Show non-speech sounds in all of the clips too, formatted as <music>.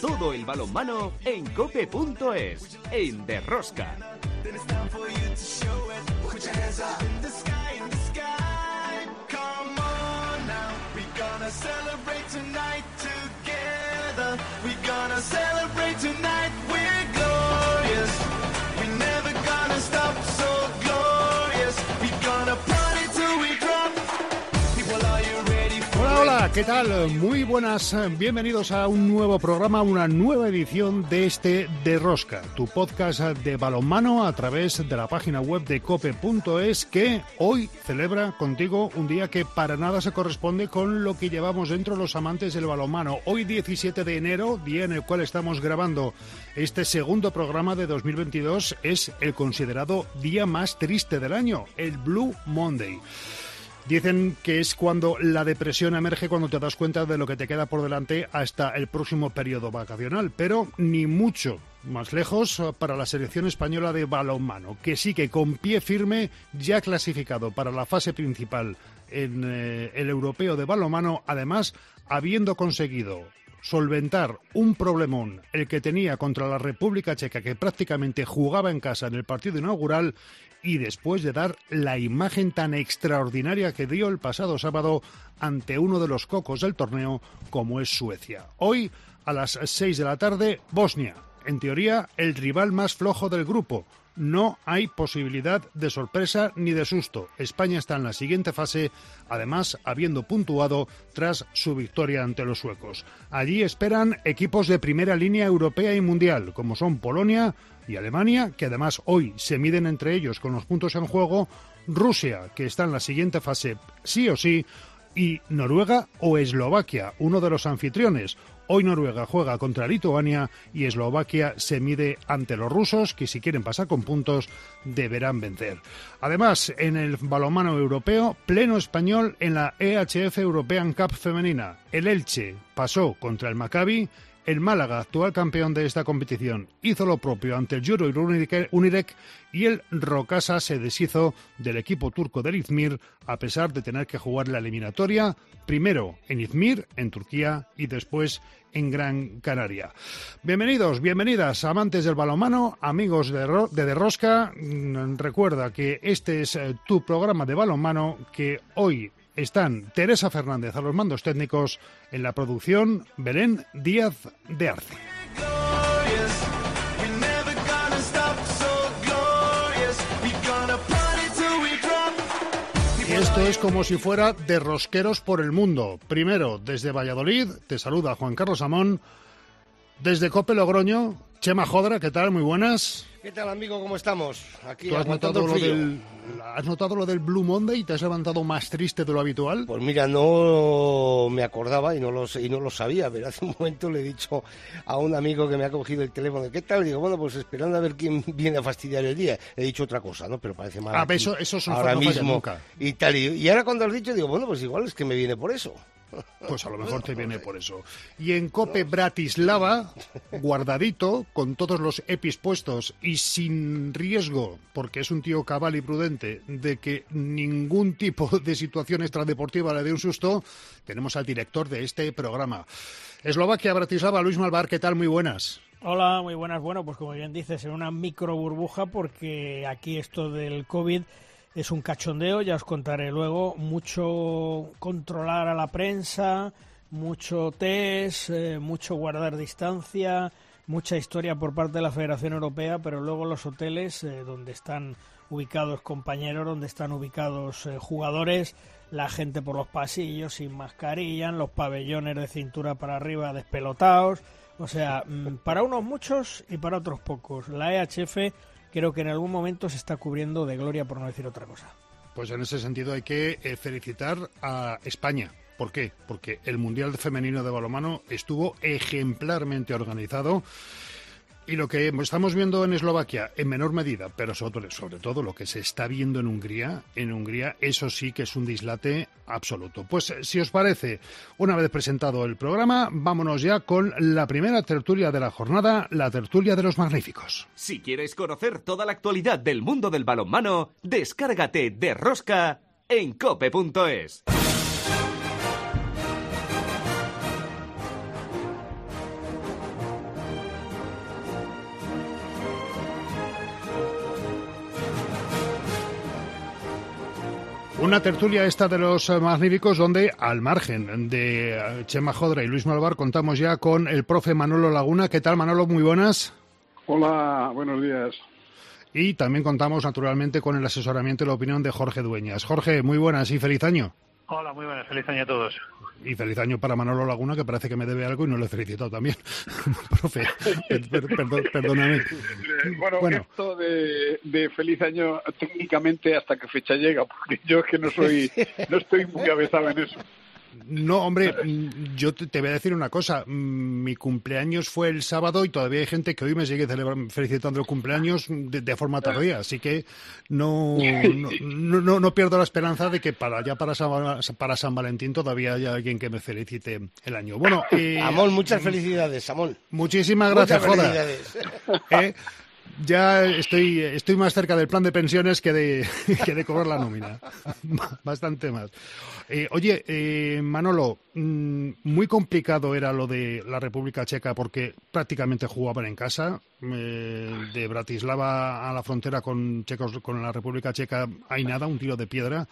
Todo el balonmano en cope.es, en Derrosca. celebrate tonight together. We're gonna celebrate tonight. ¿Qué tal? Muy buenas, bienvenidos a un nuevo programa, una nueva edición de este De Rosca, tu podcast de balonmano a través de la página web de cope.es que hoy celebra contigo un día que para nada se corresponde con lo que llevamos dentro los amantes del balonmano. Hoy 17 de enero, día en el cual estamos grabando este segundo programa de 2022, es el considerado día más triste del año, el Blue Monday. Dicen que es cuando la depresión emerge cuando te das cuenta de lo que te queda por delante hasta el próximo periodo vacacional, pero ni mucho más lejos para la selección española de balonmano, que sí que con pie firme ya clasificado para la fase principal en eh, el europeo de balonmano, además habiendo conseguido solventar un problemón, el que tenía contra la República Checa, que prácticamente jugaba en casa en el partido inaugural, y después de dar la imagen tan extraordinaria que dio el pasado sábado ante uno de los cocos del torneo como es Suecia. Hoy, a las 6 de la tarde, Bosnia. En teoría, el rival más flojo del grupo, no hay posibilidad de sorpresa ni de susto. España está en la siguiente fase, además habiendo puntuado tras su victoria ante los suecos. Allí esperan equipos de primera línea europea y mundial, como son Polonia y Alemania, que además hoy se miden entre ellos con los puntos en juego, Rusia, que está en la siguiente fase sí o sí, y Noruega o Eslovaquia, uno de los anfitriones, Hoy Noruega juega contra Lituania y Eslovaquia se mide ante los rusos, que si quieren pasar con puntos deberán vencer. Además, en el balonmano europeo, pleno español en la EHF European Cup femenina. El Elche pasó contra el Maccabi el Málaga, actual campeón de esta competición, hizo lo propio ante el Juro Unirek y el Rocasa se deshizo del equipo turco del Izmir a pesar de tener que jugar la eliminatoria primero en Izmir, en Turquía, y después en Gran Canaria. Bienvenidos, bienvenidas, amantes del balonmano, amigos de, de Derrosca. Mm, recuerda que este es eh, tu programa de balonmano que hoy están Teresa Fernández a los mandos técnicos, en la producción Belén Díaz de Arce. Esto es como si fuera de rosqueros por el mundo. Primero, desde Valladolid, te saluda Juan Carlos Amón. Desde Cope Logroño, Chema Jodra, ¿qué tal? Muy buenas. ¿Qué tal, amigo? ¿Cómo estamos? Aquí has notado, lo del, ¿Has notado lo del Blue Monday y te has levantado más triste de lo habitual? Pues mira, no me acordaba y no lo, y no lo sabía, pero hace un momento le he dicho a un amigo que me ha cogido el teléfono, ¿qué tal? Y digo, bueno, pues esperando a ver quién viene a fastidiar el día. He dicho otra cosa, ¿no? Pero parece mal. Ah, eso, eso es un ahora mismo. Y, tal, y ahora cuando has dicho, digo, bueno, pues igual es que me viene por eso. Pues a lo mejor te viene por eso. Y en Cope Bratislava, guardadito, con todos los EPIs puestos y sin riesgo, porque es un tío cabal y prudente, de que ningún tipo de situación extradeportiva le dé un susto, tenemos al director de este programa. Eslovaquia, Bratislava, Luis Malvar, ¿qué tal? Muy buenas. Hola, muy buenas. Bueno, pues como bien dices, en una micro burbuja, porque aquí esto del COVID es un cachondeo, ya os contaré luego, mucho controlar a la prensa, mucho test, eh, mucho guardar distancia, mucha historia por parte de la Federación Europea, pero luego los hoteles eh, donde están ubicados compañeros, donde están ubicados eh, jugadores, la gente por los pasillos sin mascarilla, los pabellones de cintura para arriba despelotados, o sea, mm, para unos muchos y para otros pocos. La EHF creo que en algún momento se está cubriendo de gloria, por no decir otra cosa. Pues en ese sentido hay que eh, felicitar a España. ¿Por qué? Porque el Mundial Femenino de Balomano estuvo ejemplarmente organizado y lo que estamos viendo en Eslovaquia, en menor medida, pero sobre, todo lo que se está viendo en Hungría, en Hungría, eso sí que es un dislate absoluto. Pues si os parece, una vez presentado el programa, vámonos ya con la primera tertulia de la jornada, la tertulia de los magníficos. Si quieres conocer toda la actualidad del mundo del balonmano, descárgate de Rosca en cope.es. Una tertulia esta de los eh, magníficos donde, al margen de eh, Chema Jodra y Luis Malvar, contamos ya con el profe Manolo Laguna. ¿Qué tal, Manolo? Muy buenas. Hola, buenos días. Y también contamos, naturalmente, con el asesoramiento y la opinión de Jorge Dueñas. Jorge, muy buenas y feliz año. Hola, muy buenas. Feliz año a todos. Y feliz año para Manolo Laguna, que parece que me debe algo y no le he felicitado también. <laughs> Profe, per- per- perdón- perdóname. Eh, Bueno, Bueno. esto de, de feliz año técnicamente hasta qué fecha llega, porque yo es que no soy, <laughs> no estoy muy avezado en eso. No, hombre, mm, yo te te voy a decir una cosa. Mm, Mi cumpleaños fue el sábado y todavía hay gente que hoy me sigue felicitando el cumpleaños de, de forma tardía. Así que no, no, no, no pierdo la esperanza de que para ya para San, Val- para San Valentín todavía haya alguien que me felicite el año. Bueno, eh, Amón, muchas felicidades, Amón. muchísimas gracias, muchas Joda. felicidades. Eh, Ya estoy, estoy más cerca del plan de pensiones que de, <laughs> que de cobrar la nómina. <laughs> Bastante más. Eh, oye, eh, Manolo, mm, muy complicado era lo de la República Checa porque prácticamente jugaban en casa. Eh, de Bratislava a la frontera con, Checos, con la República Checa hay nada, un tiro de piedra.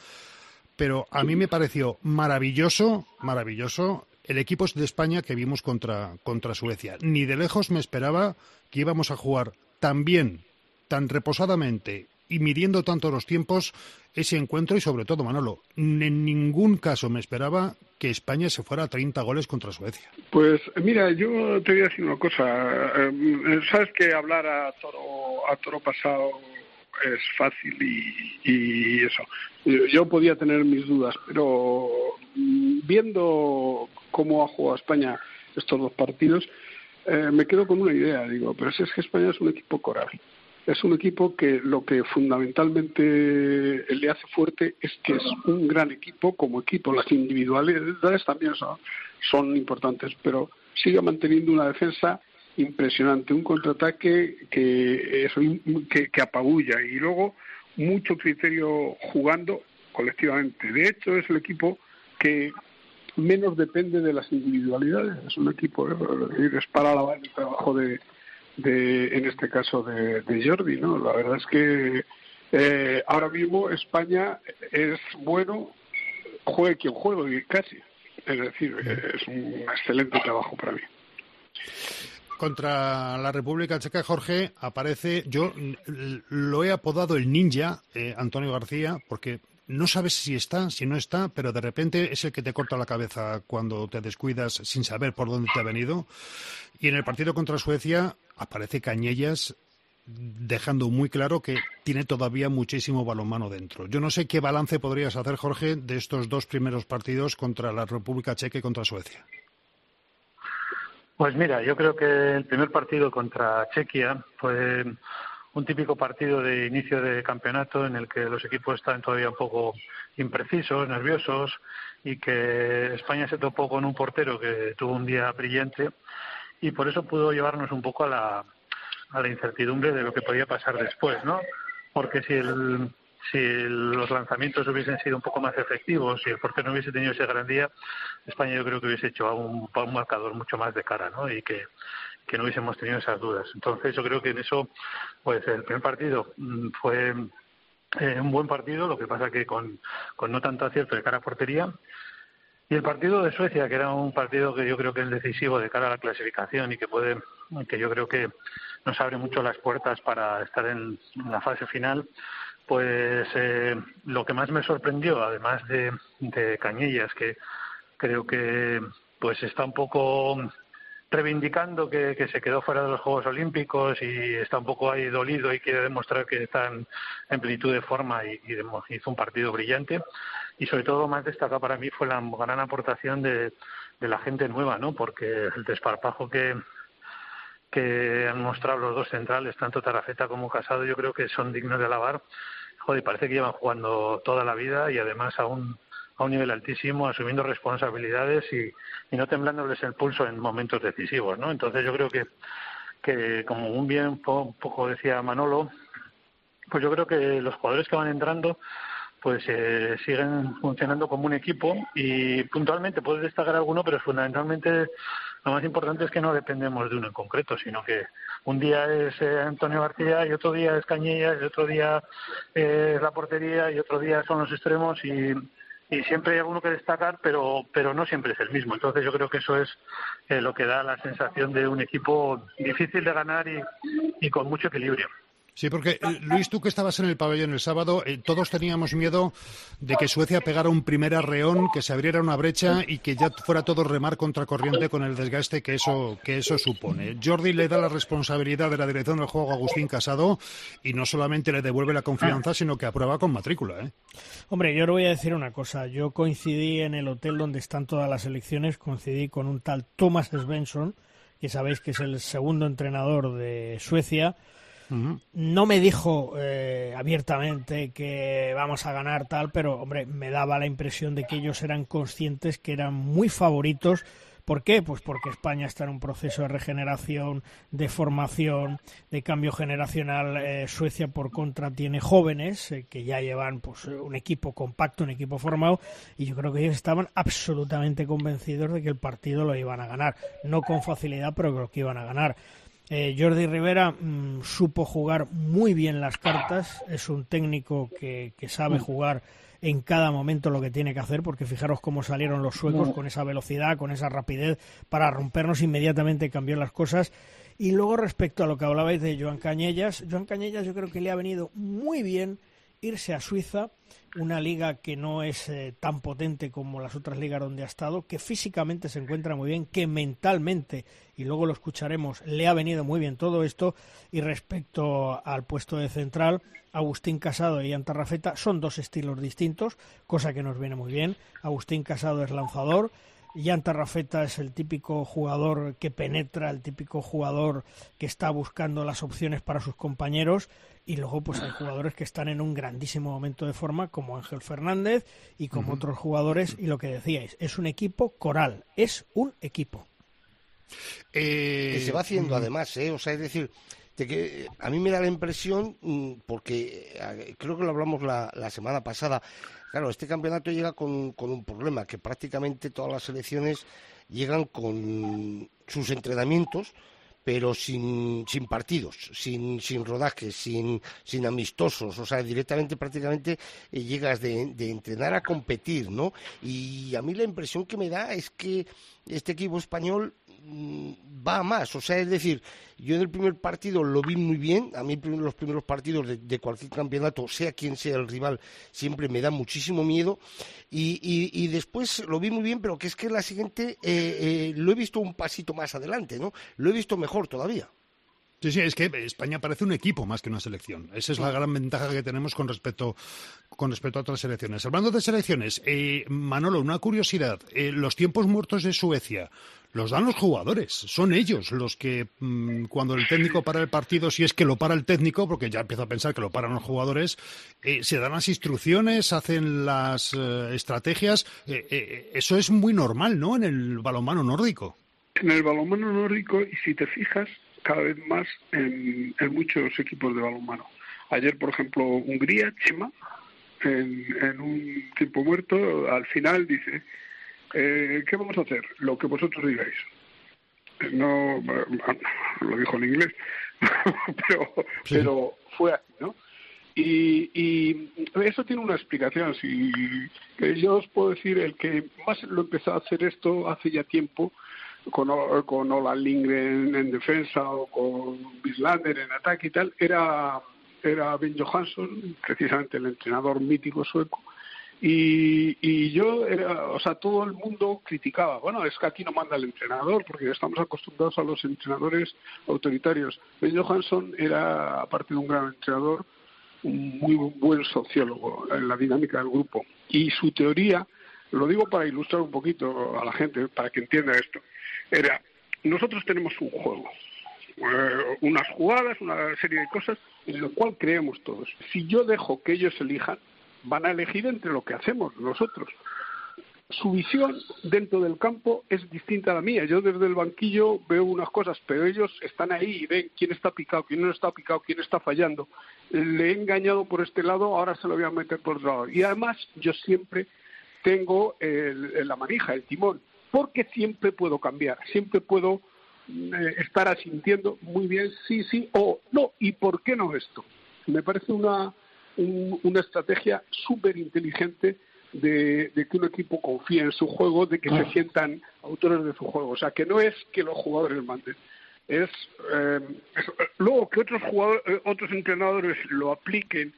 Pero a mí me pareció maravilloso, maravilloso el equipo de España que vimos contra, contra Suecia. Ni de lejos me esperaba que íbamos a jugar tan bien, tan reposadamente y midiendo tanto los tiempos ese encuentro y sobre todo, Manolo, en ningún caso me esperaba que España se fuera a 30 goles contra Suecia. Pues mira, yo te voy a decir una cosa. Eh, Sabes que hablar a toro, a toro pasado es fácil y, y eso. Yo, podía tener mis dudas, pero mm, viendo cómo ha jugado España estos dos partidos, eh, me quedo con una idea. Digo, pero si es que España es un equipo coral. Es un equipo que lo que fundamentalmente le hace fuerte es que es un gran equipo como equipo. Las individualidades también son, son importantes, pero sigue manteniendo una defensa impresionante, un contraataque que, eso, que, que apabulla y luego mucho criterio jugando colectivamente. De hecho, es el equipo que menos depende de las individualidades. Es un equipo, eh, es para alabar el trabajo de, de, en este caso, de, de Jordi. ¿no? La verdad es que eh, ahora mismo España es bueno, juegue quien juegue, casi. Es decir, es un excelente trabajo para mí. Contra la República Checa, Jorge, aparece, yo lo he apodado el ninja, eh, Antonio García, porque no sabes si está, si no está, pero de repente es el que te corta la cabeza cuando te descuidas sin saber por dónde te ha venido. Y en el partido contra Suecia aparece Cañellas dejando muy claro que tiene todavía muchísimo balonmano dentro. Yo no sé qué balance podrías hacer, Jorge, de estos dos primeros partidos contra la República Checa y contra Suecia. Pues mira, yo creo que el primer partido contra Chequia fue un típico partido de inicio de campeonato en el que los equipos están todavía un poco imprecisos, nerviosos y que España se topó con un portero que tuvo un día brillante y por eso pudo llevarnos un poco a la, a la incertidumbre de lo que podía pasar después, ¿no? Porque si el, si los lanzamientos hubiesen sido un poco más efectivos, si el portero no hubiese tenido ese gran día, España yo creo que hubiese hecho un, a un marcador mucho más de cara, ¿no? Y que, que no hubiésemos tenido esas dudas. Entonces yo creo que en eso, pues el primer partido mm, fue eh, un buen partido, lo que pasa que con, con no tanto acierto de cara a portería. Y el partido de Suecia, que era un partido que yo creo que es decisivo de cara a la clasificación y que puede, que yo creo que nos abre mucho las puertas para estar en, la fase final, pues eh, lo que más me sorprendió, además de, de Cañellas, que creo que pues está un poco reivindicando que, que, se quedó fuera de los Juegos Olímpicos y está un poco ahí dolido y quiere demostrar que está en, en plenitud de forma y, y, hizo un partido brillante. Y sobre todo más destacado para mí fue la gran aportación de, la gente nueva, ¿no? Porque el desparpajo que, han mostrado los dos centrales, tanto Tarafeta como Casado, yo creo que son dignos de alabar. Joder, parece que llevan jugando toda la vida y además a a un nivel altísimo, asumiendo responsabilidades y, y no temblándoles el pulso en momentos decisivos, ¿no? Entonces yo creo que, que como un bien un poco decía Manolo, pues yo creo que los jugadores que van entrando pues eh, siguen funcionando como un equipo y puntualmente puede destacar alguno, pero fundamentalmente lo más importante es que no dependemos de uno en concreto, sino que un día es eh, Antonio García y otro día es Cañellas y otro día es la portería y otro día son los extremos y, y siempre hay alguno que destacar, pero, pero no siempre es el mismo. Entonces yo creo que eso es eh, lo que da la sensación de un equipo difícil de ganar y, y con mucho equilibrio. Sí, porque eh, Luis, tú que estabas en el pabellón el sábado, eh, todos teníamos miedo de que Suecia pegara un primer arreón, que se abriera una brecha y que ya fuera todo remar contracorriente con el desgaste que eso, que eso supone. Jordi le da la responsabilidad de la dirección del juego a Agustín Casado y no solamente le devuelve la confianza, sino que aprueba con matrícula. ¿eh? Hombre, yo le voy a decir una cosa. Yo coincidí en el hotel donde están todas las elecciones, coincidí con un tal Thomas Svensson, que sabéis que es el segundo entrenador de Suecia no me dijo eh, abiertamente que vamos a ganar tal, pero hombre, me daba la impresión de que ellos eran conscientes que eran muy favoritos. ¿Por qué? Pues porque España está en un proceso de regeneración, de formación, de cambio generacional. Eh, Suecia, por contra, tiene jóvenes eh, que ya llevan pues, un equipo compacto, un equipo formado, y yo creo que ellos estaban absolutamente convencidos de que el partido lo iban a ganar. No con facilidad, pero creo que iban a ganar. Eh, Jordi Rivera mm, supo jugar muy bien las cartas, es un técnico que, sabe jugar en cada momento lo que tiene que hacer, porque fijaros cómo salieron los suecos con esa velocidad, con esa rapidez, para rompernos inmediatamente y cambiar las cosas. Y luego respecto a lo que hablabais de Joan Cañellas, Joan Cañellas yo creo que le ha venido muy bien irse a Suiza, una liga que no es eh, tan potente como las otras ligas donde ha estado, que físicamente se encuentra muy bien, que mentalmente, y luego lo escucharemos, le ha venido muy bien todo esto. Y respecto al puesto de central, Agustín Casado y Antarrafeta son dos estilos distintos, cosa que nos viene muy bien. Agustín Casado es lanzador, Yanta Rafeta es el típico jugador que penetra, el típico jugador que está buscando las opciones para sus compañeros y luego pues hay jugadores que están en un grandísimo momento de forma como Ángel Fernández y como otros jugadores y lo que decíais, es un equipo coral, es un equipo. que se va haciendo además, ¿eh? o sea, es decir, de que a mí me da la impresión, mm, porque eh, creo que lo hablamos la, la semana pasada, Claro, este campeonato llega con, con un problema, que prácticamente todas las selecciones llegan con sus entrenamientos, pero sin, sin partidos, sin, sin rodajes, sin, sin amistosos, o sea, directamente prácticamente eh, llegas de, de, entrenar a competir, ¿no? Y a mí la impresión que me da es que este equipo español Mm, va más. O sea, es decir, yo en el primer partido lo vi muy bien. A mí los primeros partidos de, cualquier campeonato, sea quien sea el rival, siempre me da muchísimo miedo. Y, después lo vi muy bien, pero que es que la siguiente eh, eh, lo he visto un pasito más adelante, ¿no? Lo he visto mejor todavía. Sí, sí, es que España parece un equipo más que una selección. Esa es la gran ventaja que tenemos con respecto, con respecto a otras selecciones. Hablando de selecciones, eh, Manolo, una curiosidad. Eh, los tiempos muertos de Suecia los dan los jugadores. Son ellos los que, mm, cuando el técnico para el partido, si es que lo para el técnico, porque ya empiezo a pensar que lo paran los jugadores, eh, se dan las instrucciones, hacen las estrategias. eso es muy normal, ¿no? En el balonmano nórdico. En el balonmano nórdico, y si te fijas, cada vez más en, muchos equipos de balonmano. Ayer, por ejemplo, Hungría, Chema, en, un tiempo muerto, al final dice, eh, ¿qué vamos a hacer? Lo que vosotros digáis. No, <laughs> lo dijo en inglés, <laughs> pero, pero fue así, ¿no? Y, y, eso tiene una explicación. Si yo os puedo decir, el que más lo empezó a hacer esto hace ya tiempo con, con Olan Lindgren en defensa o con Bislander en ataque y tal, era, era Ben Johansson, precisamente el entrenador mítico sueco. Y, y yo, era, o sea, todo el mundo criticaba, bueno, es que aquí no manda el entrenador, porque estamos acostumbrados a los entrenadores autoritarios. Ben Johansson era, aparte de un gran entrenador, un muy buen sociólogo en la dinámica del grupo. Y su teoría, lo digo para ilustrar un poquito a la gente, para que entienda esto era, nosotros tenemos un juego, eh, unas jugadas, una serie de cosas en lo cual creemos todos. Si yo dejo que ellos elijan, van a elegir entre lo que hacemos nosotros. Su visión dentro del campo es distinta a la mía. Yo desde el banquillo veo unas cosas, pero ellos están ahí y ven quién está picado, quién no está picado, quién está fallando. Le he engañado por este lado, ahora se lo voy a meter por otro lado. Y además yo siempre tengo la manija, el timón porque siempre puedo cambiar, siempre puedo eh, estar asintiendo muy bien sí, sí o no, y por qué no esto. Me parece una, un- una estrategia súper inteligente de, de que un equipo confíe en su juego, de que se sientan autores de su juego. O sea, que no es que los jugadores manden. Es, eh, es- luego que otros jugadores, eh, otros entrenadores lo apliquen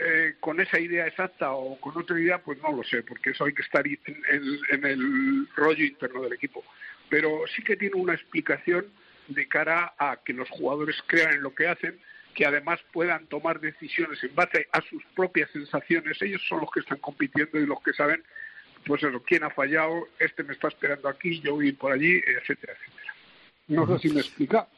eh, con esa idea exacta o con otra idea, pues no lo sé, porque eso hay que estar en, el rollo interno del equipo. Pero sí que tiene una explicación de cara a que los jugadores crean en lo que hacen, que además puedan tomar decisiones en base a sus propias sensaciones. Ellos son los que están compitiendo y los que saben, pues eso, quién ha fallado, este me está esperando aquí, yo voy por allí, etcétera, etcétera. No sé si me explica.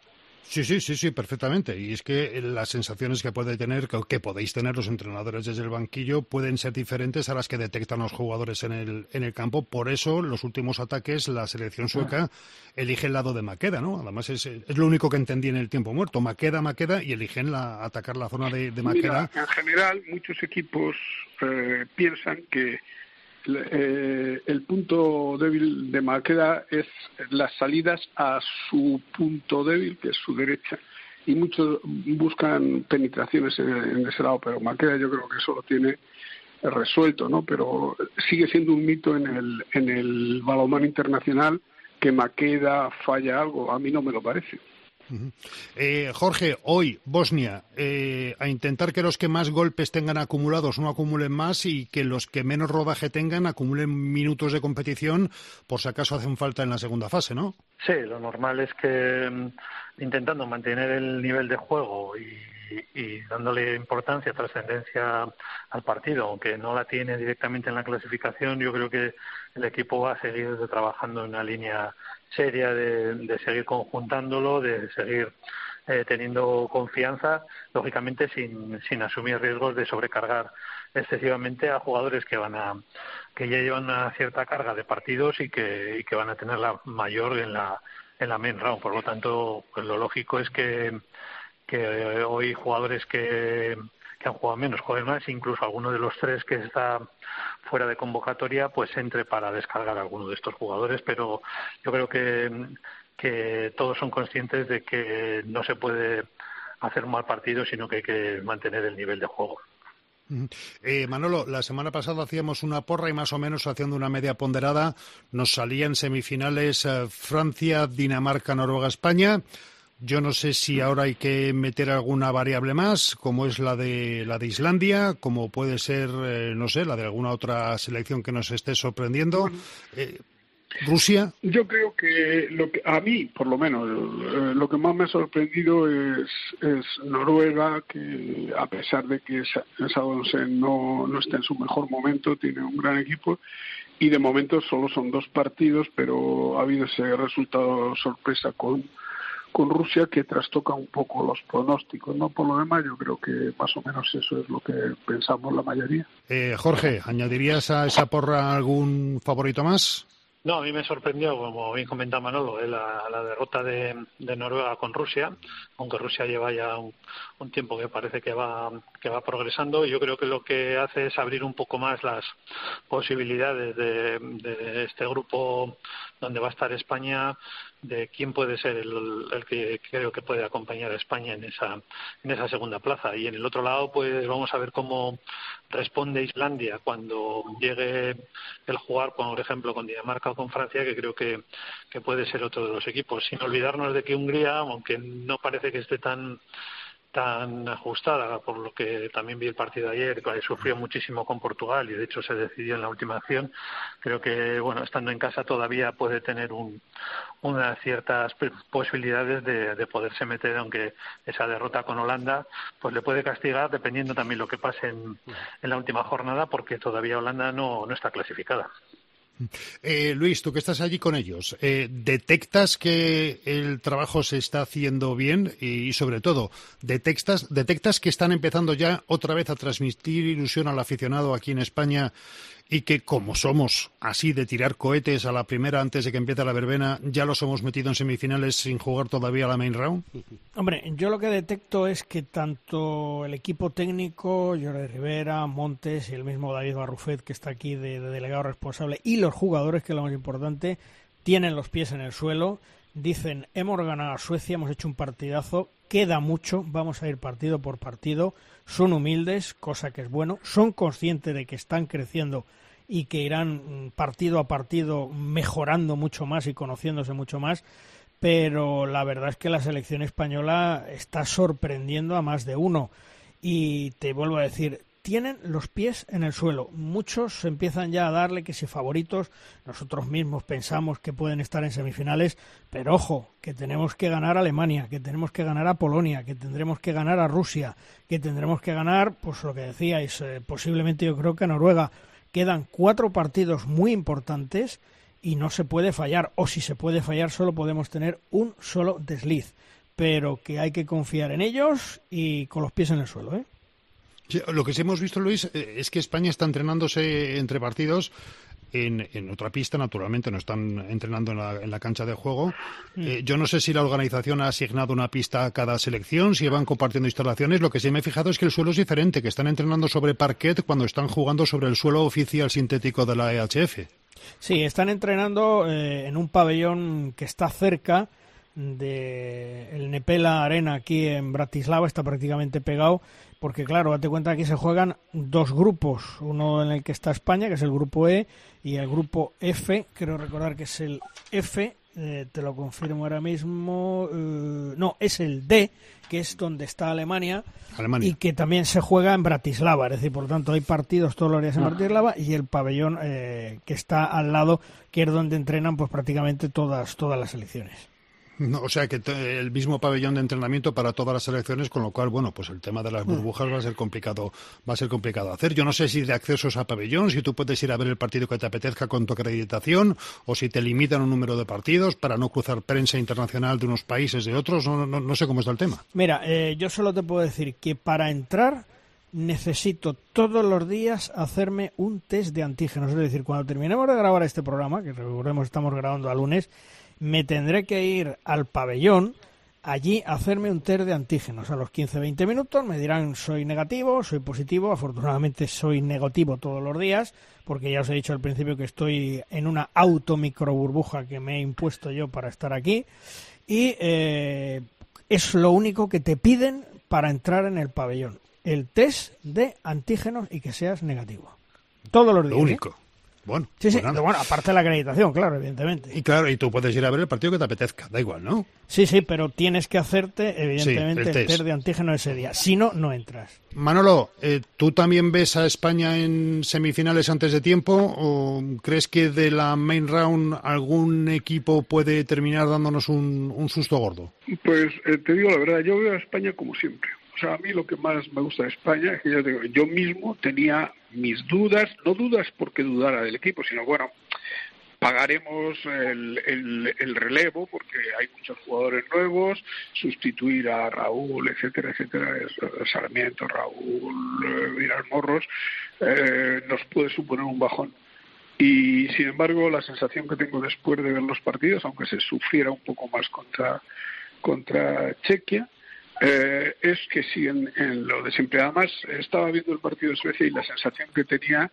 Sí, sí, sí, sí, perfectamente. Y es que las sensaciones que puede tener, que, que podéis tener los entrenadores desde el banquillo, pueden ser diferentes a las que detectan los jugadores en el, en el campo. Por eso, los últimos ataques, la selección sueca elige el lado de Maqueda, ¿no? Además, es, es lo único que entendí en el tiempo muerto. Maqueda, Maqueda, y eligen la, atacar la zona de, de Maqueda. Mira, en general, muchos equipos eh, piensan que eh, el punto débil de Maqueda es las salidas a su punto débil, que es su derecha, y muchos buscan penetraciones en, en ese lado, pero Maqueda yo creo que eso lo tiene resuelto, ¿no? Pero sigue siendo un mito en el, en el balonmano internacional que Maqueda falla algo. A mí no me lo parece. Eh, Jorge, hoy Bosnia, eh, a intentar que los que más golpes tengan acumulados no acumulen más y que los que menos rodaje tengan acumulen minutos de competición por si acaso hacen falta en la segunda fase, ¿no? Sí, lo normal es que mm, intentando mantener el nivel de juego y, y dándole importancia, trascendencia al partido, aunque no la tiene directamente en la clasificación, yo creo que el equipo va a seguir trabajando en una línea seria de, seguir conjuntándolo, de seguir eh, teniendo confianza, lógicamente sin, sin asumir riesgos de sobrecargar excesivamente a jugadores que van a que ya llevan una cierta carga de partidos y que, que van a tener la mayor en la en la main round. Por lo tanto, pues lo lógico es que, que hoy jugadores que, que han jugado menos jueguen más, incluso alguno de los tres que está fuera de convocatoria, pues entre para descargar a alguno de estos jugadores. Pero yo creo que, que todos son conscientes de que no se puede hacer un mal partido, sino que hay que mantener el nivel de juego. Eh, Manolo, la semana pasada hacíamos una porra y más o menos haciendo una media ponderada nos salían semifinales eh, Francia, Dinamarca, Noruega, España. Yo no sé si ahora hay que meter alguna variable más, como es la de la de Islandia, como puede ser, eh, no sé, la de alguna otra selección que nos esté sorprendiendo. Eh, Rusia. Yo creo que, lo que a mí, por lo menos, eh, lo que más me ha sorprendido es, es Noruega, que a pesar de que Sa- Sagonsen no, no está en su mejor momento, tiene un gran equipo y de momento solo son dos partidos, pero ha habido ese resultado sorpresa con, con Rusia que trastoca un poco los pronósticos. No por lo demás, yo creo que más o menos eso es lo que pensamos la mayoría. Eh, Jorge, ¿añadirías a esa porra algún favorito más? No, a mí me sorprendió, como bien comentaba Manolo, eh, la, la derrota de, de Noruega con Rusia, aunque Rusia lleva ya un, un tiempo que parece que va, que va progresando. Y yo creo que lo que hace es abrir un poco más las posibilidades de, de este grupo donde va a estar España, de quién puede ser el, el que creo que puede acompañar a España en esa, en esa segunda plaza. Y en el otro lado, pues vamos a ver cómo responde Islandia cuando llegue el jugar, por ejemplo, con Dinamarca o con Francia, que creo que, que puede ser otro de los equipos. Sin olvidarnos de que Hungría, aunque no parece que esté tan tan ajustada, por lo que también vi el partido ayer, que sufrió muchísimo con Portugal y de hecho se decidió en la última acción. Creo que, bueno, estando en casa todavía puede tener un, unas ciertas posibilidades de, de poderse meter, aunque esa derrota con Holanda, pues le puede castigar dependiendo también lo que pase en, en la última jornada, porque todavía Holanda no, no está clasificada. Eh, Luis, tú que estás allí con ellos, eh, ¿detectas que el trabajo se está haciendo bien y, sobre todo, detectas, detectas que están empezando ya otra vez a transmitir ilusión al aficionado aquí en España y que como somos así de tirar cohetes a la primera antes de que empiece la verbena, ya los hemos metido en semifinales sin jugar todavía la main round? Hombre, yo lo que detecto es que tanto el equipo técnico, Jordi Rivera, Montes y el mismo David Barrufet, que está aquí de, de delegado responsable, y los jugadores, que es lo más importante, tienen los pies en el suelo, dicen, hemos ganado a Suecia, hemos hecho un partidazo, queda mucho, vamos a ir partido por partido, son humildes, cosa que es bueno, son conscientes de que están creciendo y que irán mm, partido a partido mejorando mucho más y conociéndose mucho más, pero la verdad es que la selección española está sorprendiendo a más de uno. Y te vuelvo a decir, tienen los pies en el suelo. Muchos empiezan ya a darle que si favoritos, nosotros mismos pensamos que pueden estar en semifinales, pero ojo, que tenemos que ganar a Alemania, que tenemos que ganar a Polonia, que tendremos que ganar a Rusia, que tendremos que ganar, pues lo que decíais, eh, posiblemente yo creo que a Noruega. Quedan cuatro partidos muy importantes y no se puede fallar, o si se puede fallar solo podemos tener un solo desliz, pero que hay que confiar en ellos y con los pies en el suelo. ¿eh? Sí, lo que sí hemos visto, Luis, eh, es que España está entrenándose entre partidos en, en, otra pista, naturalmente, no están entrenando en la, en la cancha de juego. Eh, yo no sé si la organización ha asignado una pista a cada selección, si van compartiendo instalaciones. Lo que sí me he fijado es que el suelo es diferente, que están entrenando sobre parquet cuando están jugando sobre el suelo oficial sintético de la EHF. Sí, están entrenando eh, en un pabellón que está cerca de el Nepela Arena aquí en Bratislava, está prácticamente pegado, porque claro, date cuenta que aquí se juegan dos grupos, uno en el que está España, que es el grupo E, y el grupo F, creo recordar que es el F, eh, te lo confirmo ahora mismo, eh, no, es el D, que es donde está Alemania, Alemania, y que también se juega en Bratislava, es decir, por lo tanto hay partidos todos los días en Bratislava y el pabellón eh, que está al lado, que es donde entrenan pues prácticamente todas, todas las selecciones. No, o sea que el mismo pabellón de entrenamiento para todas las selecciones, con lo cual, bueno, pues el tema de las burbujas va a ser complicado, va a ser complicado hacer. Yo no sé si de accesos a pabellón, si tú puedes ir a ver el partido que te apetezca con tu acreditación, o si te limitan un número de partidos para no cruzar prensa internacional de unos países de otros. No, no, no sé cómo está el tema. Mira, eh, yo solo te puedo decir que para entrar necesito todos los días hacerme un test de antígenos. Es decir, cuando terminemos de grabar este programa, que recordemos estamos grabando a lunes, me tendré que ir al pabellón allí a hacerme un test de antígenos. A los 15-20 minutos me dirán soy negativo, soy positivo. Afortunadamente soy negativo todos los días, porque ya os he dicho al principio que estoy en una automicroburbuja que me he impuesto yo para estar aquí. Y eh, es lo único que te piden para entrar en el pabellón. El test de antígenos y que seas negativo. Todos los días. Lo único. ¿eh? Bueno, sí, sí, pues bueno, aparte de la acreditación, claro, evidentemente. Y claro, y tú puedes ir a ver el partido que te apetezca, da igual, ¿no? Sí, sí, pero tienes que hacerte, evidentemente, Sí, el el, test. test de antígeno ese día. Si no, no entras. Manolo, eh, ¿tú también ves a España en semifinales antes de tiempo o crees que de la main round algún equipo puede terminar dándonos un, un susto gordo? Pues eh, te digo la verdad, yo veo a España como siempre. O sea, a mí lo que más me gusta de España es que yo, digo, yo mismo tenía mis dudas, no dudas porque dudara del equipo, sino bueno, pagaremos el, el, el, relevo porque hay muchos jugadores nuevos, sustituir a Raúl, etcétera, etcétera, Sarmiento, Raúl, eh, Viral Morros, eh, nos puede suponer un bajón. Y sin embargo, la sensación que tengo después de ver los partidos, aunque se sufriera un poco más contra, contra Chequia, eh, es que sí, en, en, lo de siempre. Además, estaba viendo el partido de Suecia y la sensación que tenía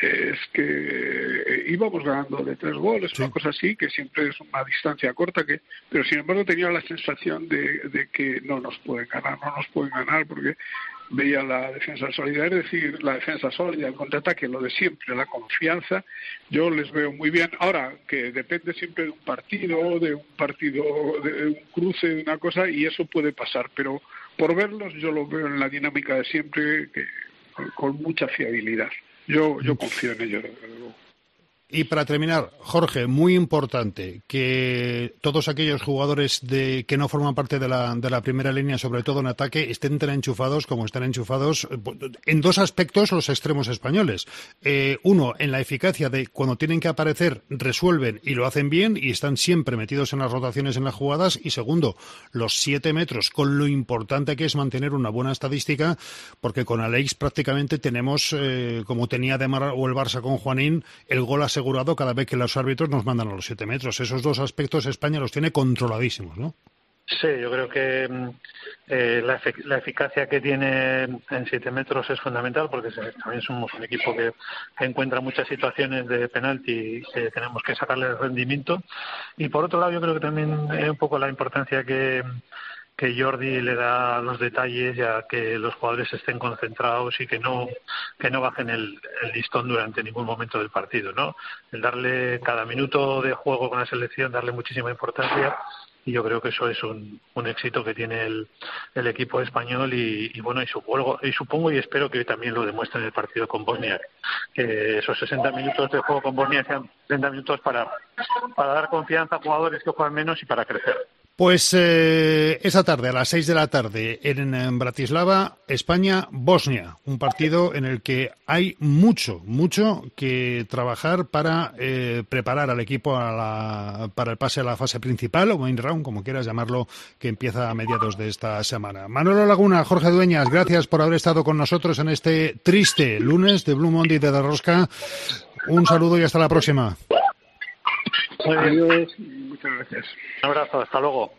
es que íbamos ganando de tres goles, sí. una cosa así, que siempre es una distancia corta, que pero sin embargo tenía la sensación de, de que no nos pueden ganar, no nos pueden ganar, porque veía la defensa sólida, es decir, la defensa sólida, el contraataque, lo de siempre, la confianza, yo les veo muy bien. Ahora, que depende siempre de un partido, de un partido, de un cruce, de una cosa, y eso puede pasar, pero por verlos yo lo veo en la dinámica de siempre, que, con mucha fiabilidad. Yo, yo confío en ellos. Y para terminar, Jorge, muy importante que todos aquellos jugadores de, que no forman parte de la, de la primera línea, sobre todo en ataque, estén tan enchufados como están enchufados en dos aspectos los extremos españoles. Eh, uno, en la eficacia de cuando tienen que aparecer, resuelven y lo hacen bien y están siempre metidos en las rotaciones en las jugadas. Y segundo, los siete metros, con lo importante que es mantener una buena estadística, porque con Alex prácticamente tenemos, eh, como tenía de Mar o el Barça con Juanín, el gol a asegurado cada vez que los árbitros nos mandan a los siete metros. Esos dos aspectos España los tiene controladísimos, ¿no? Sí, yo creo que mm, eh, la, la, eficacia que tiene en siete metros es fundamental porque también somos un equipo que, encuentra muchas situaciones de penalti y que tenemos que sacarle el rendimiento. Y por otro lado, yo creo que también es un poco la importancia que, que Jordi le da los detalles ya que los jugadores estén concentrados y que no que no bajen el, listón durante ningún momento del partido, ¿no? El darle cada minuto de juego con la selección, darle muchísima importancia y yo creo que eso es un, un éxito que tiene el, el equipo español y, bueno y supongo y supongo y espero que también lo demuestre en el partido con Bosnia que esos 60 minutos de juego con Bosnia sean 30 minutos para para dar confianza a jugadores que juegan menos y para crecer. Pues eh, esa tarde, a las seis de la tarde, en, Bratislava, España-Bosnia. Un partido en el que hay mucho, mucho que trabajar para eh, preparar al equipo a la, para el pase a la fase principal, o main round, como quieras llamarlo, que empieza a mediados de esta semana. Manolo Laguna, Jorge Dueñas, gracias por haber estado con nosotros en este triste lunes de Blue Monday de La Rosca. Un saludo y hasta la próxima. Adiós. Muchas gracias. Un abrazo, hasta luego.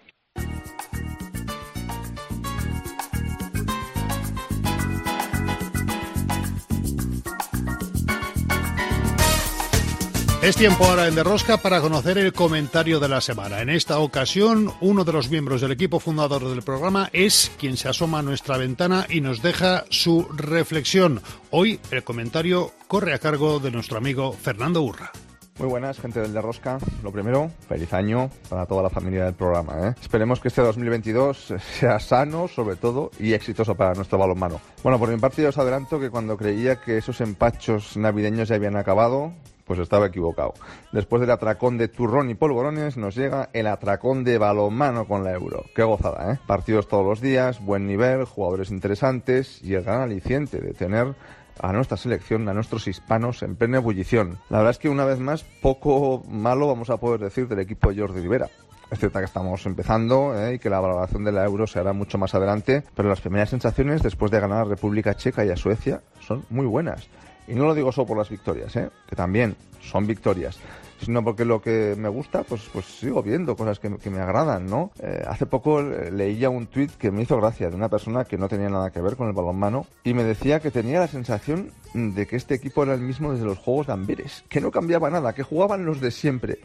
Es tiempo ahora en Derrosca para conocer el comentario de la semana. En esta ocasión, uno de los miembros del equipo fundador del programa es quien se asoma a nuestra ventana y nos deja su reflexión. Hoy el comentario corre a cargo de nuestro amigo Fernando Urra. Muy buenas, gente del de Rosca. Lo primero, feliz año para toda la familia del programa. ¿eh? Esperemos que este 2022 sea sano, sobre todo, y exitoso para nuestro balonmano. Bueno, por mi parte, yo os adelanto que cuando creía que esos empachos navideños ya habían acabado, pues estaba equivocado. Después del atracón de turrón y polvorones, nos llega el atracón de balonmano con la Euro. Qué gozada, ¿eh? Partidos todos los días, buen nivel, jugadores interesantes y el gran aliciente de tener a nuestra selección, a nuestros hispanos en plena ebullición. La verdad es que una vez más, poco malo vamos a poder decir del equipo de Jordi Rivera. Es cierto que estamos empezando ¿eh? y que la valoración de la euro se hará mucho más adelante, pero las primeras sensaciones después de ganar a República Checa y a Suecia son muy buenas. Y no lo digo solo por las victorias, ¿eh? que también son victorias, sino porque lo que me gusta, pues, pues sigo viendo cosas que, que me agradan, ¿no? Eh, hace poco leía un tuit que me hizo gracia de una persona que no tenía nada que ver con el balonmano y me decía que tenía la sensación de que este equipo era el mismo desde los Juegos de Amberes, que no cambiaba nada, que jugaban los de siempre.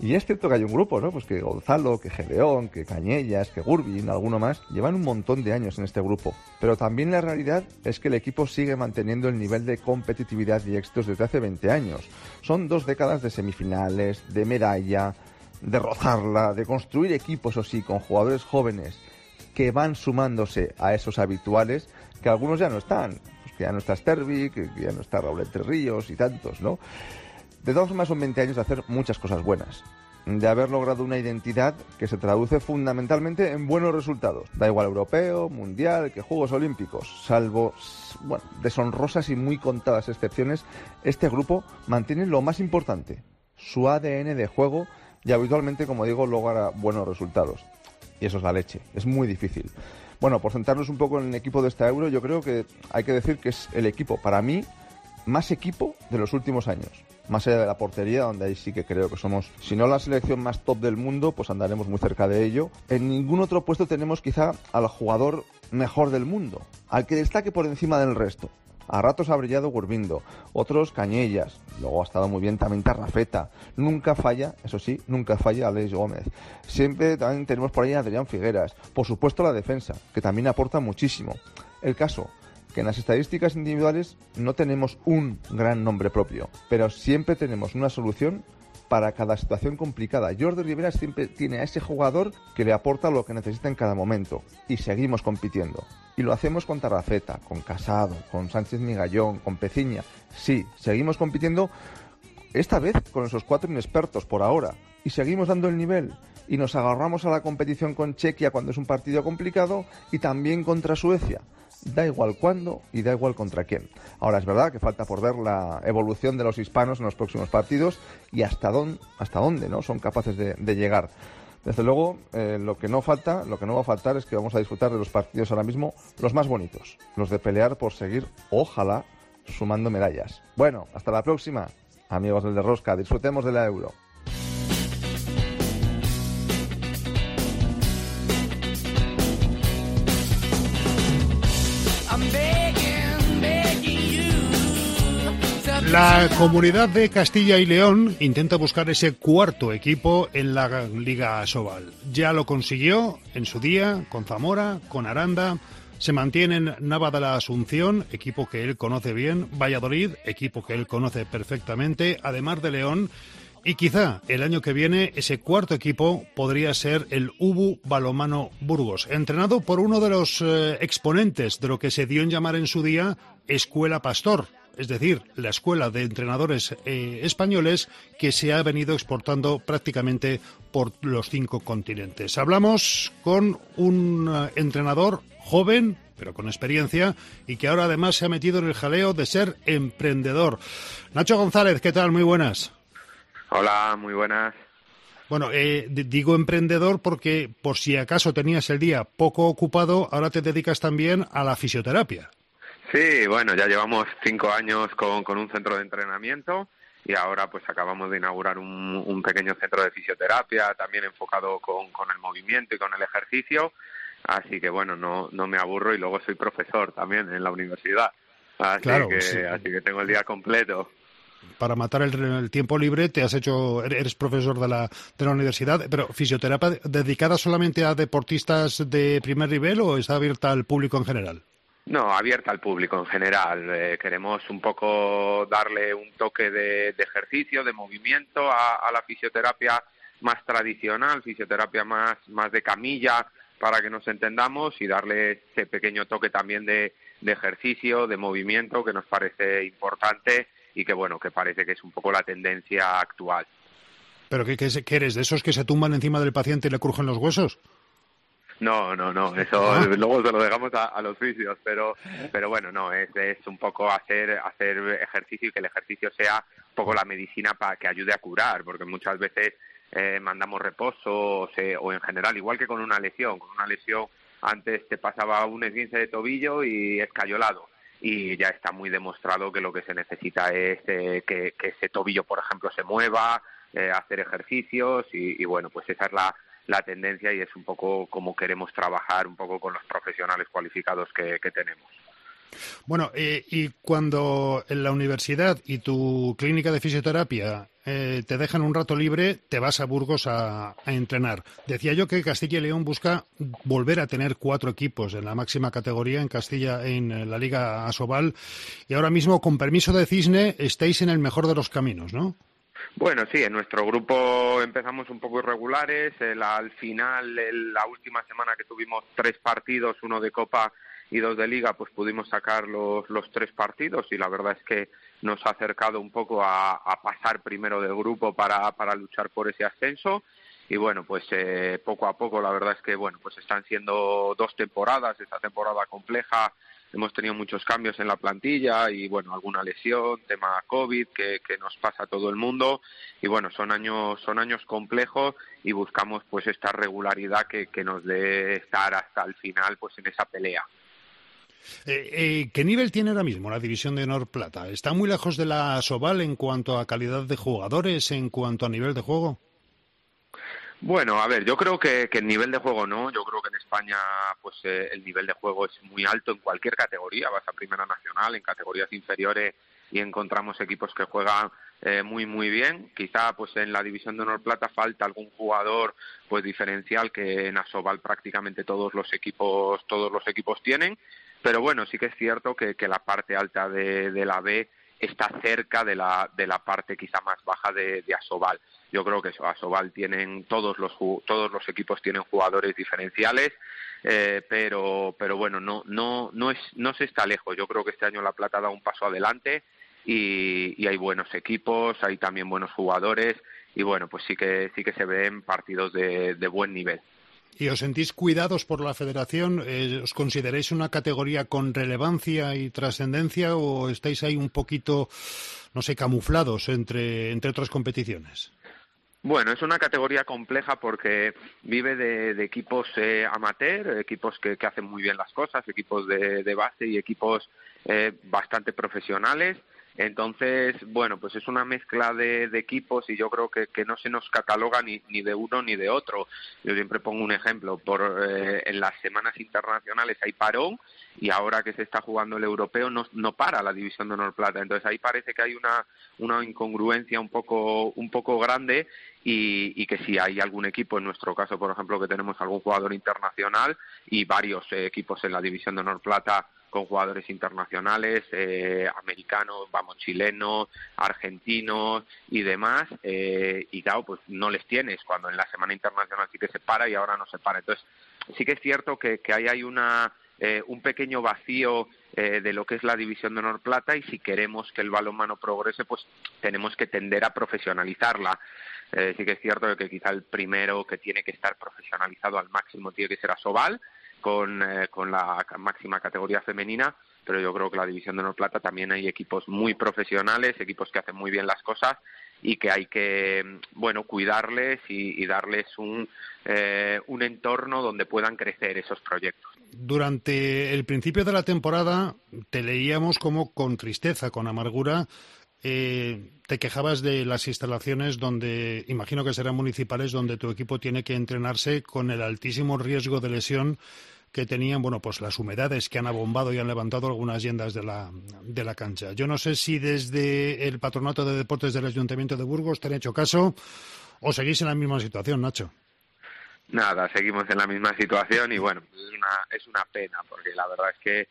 Y es cierto que hay un grupo, ¿no? Pues que Gonzalo, que Gedeón, que Cañellas, que Gurbin, alguno más, llevan un montón de años en este grupo. Pero también la realidad es que el equipo sigue manteniendo el nivel de competitividad y éxitos desde hace 20 años. Son dos décadas de semifinales, de medalla, de rozarla, de construir equipos, o sí, con jugadores jóvenes que van sumándose a esos habituales, que algunos ya no están. Pues que ya no está Stervik, que ya no está Raúl Entre Ríos y tantos, ¿no? De todas formas, son 20 años de hacer muchas cosas bueas. De haber logrado una identidad que se traduce fundamentalmente en buenos resultados. Da igual europeo, mundial, que Juegos Olímpicos. Salvo, deshonrosas y muy contadas excepciones, este grupo mantiene lo más importante, su ADN de juego y habitualmente, como digo, logra buenos resultados. Y eso es la leche. Es muy difícil. Bueno, por centrarnos un poco en el equipo de esta Euro, yo creo que hay que decir que es el equipo, para mí, más equipo de los últimos años más allá de la portería, donde ahí sí que creo que somos, si no la selección más top del mundo, pues andaremos muy cerca de ello. En ningún otro puesto tenemos quizá al jugador mejor del mundo, al que destaque por encima del resto. A ratos ha brillado Gurbindo, otros Cañellas, luego ha estado muy bien también Tarrafeta. Nunca falla, eso sí, nunca falla Alex Gómez. Siempre también tenemos por ahí a Adrián Figueras. Por supuesto la defensa, que también aporta muchísimo. El caso, que en las estadísticas individuales no tenemos un gran nombre propio, pero siempre tenemos una solución para cada situación complicada. Jordi Rivera siempre tiene a ese jugador que le aporta lo que necesita en cada momento y seguimos compitiendo. Y lo hacemos con Tarrafeta, con Casado, con Sánchez Migallón, con Peciña. Sí, seguimos compitiendo esta vez con esos cuatro inexpertos por ahora y seguimos dando el nivel y nos agarramos a la competición con Chequia cuando es un partido complicado y también contra Suecia da igual cuándo y da igual contra quién. Ahora es verdad que falta por ver la evolución de los hispanos en los próximos partidos y hasta dónde, hasta dónde ¿no? son capaces de, llegar. Desde luego, eh, lo que no falta, lo que no va a faltar es que vamos a disfrutar de los partidos ahora mismo los más bonitos, los de pelear por seguir, ojalá, sumando medallas. Bueno, hasta la próxima, amigos del de Rosca, disfrutemos de la Euro. La comunidad de Castilla y León intenta buscar ese cuarto equipo en la Liga Asobal. Ya lo consiguió en su día con Zamora, con Aranda. Se mantienen Nava de la Asunción, equipo que él conoce bien, Valladolid, equipo que él conoce perfectamente, además de León. Y quizá el año que viene ese cuarto equipo podría ser el Ubu Balomano Burgos, entrenado por uno de los eh, exponentes de lo que se dio en llamar en su día Escuela Pastor, es decir, la escuela de entrenadores eh, españoles que se ha venido exportando prácticamente por los cinco continentes. Hablamos con un eh, entrenador joven, pero con experiencia, y que ahora además se ha metido en el jaleo de ser emprendedor. Nacho González, ¿qué tal? Muy buenas. Hola, muy buenas. Bueno, eh, digo emprendedor porque por si acaso tenías el día poco ocupado, ahora te dedicas también a la fisioterapia. Sí, bueno, ya llevamos cinco años con, con un centro de entrenamiento y ahora pues acabamos de inaugurar un, un pequeño centro de fisioterapia también enfocado con, con el movimiento y con el ejercicio. Así que bueno, no, no me aburro y luego soy profesor también en la universidad. Así, Claro, que, sí. así que tengo el día completo. Para matar el, el tiempo libre te has hecho, eres profesor de la, de la universidad, pero fisioterapia dedicada solamente a deportistas de primer nivel o está abierta al público en general? No, abierta al público en general. Eh, queremos un poco darle un toque de, ejercicio, de movimiento a, la fisioterapia más tradicional, fisioterapia más, más de camilla, para que nos entendamos y darle ese pequeño toque también de, ejercicio, de movimiento, que nos parece importante y que, bueno, que parece que es un poco la tendencia actual. ¿Pero qué, qué qué eres? ¿De esos que se tumban encima del paciente y le crujen los huesos? No, no, no, <laughs> eso luego se lo dejamos a, a los fisios, pero, pero bueno, no, es, es un poco hacer, hacer ejercicio y que el ejercicio sea un poco la medicina para que ayude a curar, porque muchas veces eh, mandamos reposo o, se- o en general, igual que con una lesión, con una lesión antes te pasaba un esguince de tobillo y escayolado y ya está muy demostrado que lo que se necesita es eh, que, que ese tobillo, por ejemplo, se mueva, eh, hacer ejercicios y, y bueno, pues esa es la, la tendencia y es un poco como queremos trabajar un poco con los profesionales cualificados que, que tenemos. Bueno, eh, y cuando en la universidad y tu clínica de fisioterapia eh, te dejan un rato libre, te vas a Burgos a, entrenar. Decía yo que Castilla y León busca volver a tener cuatro equipos en la máxima categoría en Castilla, en eh, la Liga Asobal, y ahora mismo, con permiso de Cisne, estáis en el mejor de los caminos, ¿no? Bueno, sí, en nuestro grupo empezamos un poco irregulares. El- al final, el- la última semana que tuvimos tres partidos, uno de Copa y dos de Liga, pues pudimos sacar los, los tres partidos y la verdad es que nos ha acercado un poco a, pasar primero del grupo para, para luchar por ese ascenso. Y bueno, pues eh, poco a poco la verdad es que bueno, pues están siendo dos temporadas, esta temporada compleja, hemos tenido muchos cambios en la plantilla y bueno, alguna lesión, tema COVID que, que nos pasa a todo el mundo y bueno, son años, son años complejos y buscamos pues esta regularidad que, que nos dé estar hasta el final pues en esa pelea. Eh, eh, ¿Qué nivel tiene ahora mismo la División de Honor Plata? ¿Está muy lejos de la Asobal en cuanto a calidad de jugadores, en cuanto a nivel de juego? Bueno, a ver, yo creo que, que el nivel de juego no, yo creo que en España pues eh, el nivel de juego es muy alto en cualquier categoría, vas a Primera Nacional, en categorías inferiores y encontramos equipos que juegan eh, muy muy bien, quizá pues en la División de Honor Plata falta algún jugador pues diferencial que en Asobal prácticamente todos los equipos todos los equipos tienen, pero bueno, sí que es cierto que, que la parte alta de, de la B está cerca de la, de la parte quizá más baja de, de Asobal. Yo creo que eso, Asobal tienen todos los todos los equipos tienen jugadores diferenciales, eh, pero pero bueno no no no es no se está lejos. Yo creo que este año la Plata da un paso adelante y, y hay buenos equipos, hay también buenos jugadores y bueno pues sí que sí que se ven partidos de, de buen nivel. ¿Y os sentís cuidados por la federación? Eh, ¿Os consideráis una categoría con relevancia y trascendencia o estáis ahí un poquito, no sé, camuflados entre, entre otras competiciones? Bueno, es una categoría compleja porque vive de, de equipos eh, amateur, equipos que, que hacen muy bien las cosas, equipos de, de base y equipos eh, bastante profesionales. Entonces, bueno, pues es una mezcla de, equipos y yo creo que, que, no se nos cataloga ni, ni de uno ni de otro. Yo siempre pongo un ejemplo, por eh, en las semanas internacionales hay parón y ahora que se está jugando el europeo no, no para la división de honor plata. Entonces ahí parece que hay una, una incongruencia un poco, un poco grande y, y, que si hay algún equipo, en nuestro caso, por ejemplo, que tenemos algún jugador internacional y varios eh, equipos en la división de honor plata con jugadores internacionales, eh, americanos, vamos, chilenos, argentinos y demás, eh, y claro, pues no les tienes cuando en la semana internacional sí que se para y ahora no se para. Entonces, sí que es cierto que, que ahí hay una, eh, un pequeño vacío eh, de lo que es la división de honor plata y si queremos que el balonmano progrese, pues tenemos que tender a profesionalizarla. Eh, sí que es cierto que quizá el primero que tiene que estar profesionalizado al máximo tiene que ser Asobal, con, eh, con la máxima categoría femenina, pero yo creo que la división de honor plata también hay equipos muy profesionales, equipos que hacen muy bien las cosas y que hay que bueno cuidarles y, y darles un, eh, un entorno donde puedan crecer esos proyectos. Durante el principio de la temporada te leíamos como con tristeza, con amargura, eh, te quejabas de las instalaciones donde, imagino que serán municipales, donde tu equipo tiene que entrenarse con el altísimo riesgo de lesión que tenían, bueno, pues las humedades que han abombado y han levantado algunas yendas de la, de la cancha. Yo no sé si desde el Patronato de Deportes del Ayuntamiento de Burgos te han hecho caso o seguís en la misma situación, Nacho. Nada, seguimos en la misma situación y bueno, es una, es una pena porque la verdad es que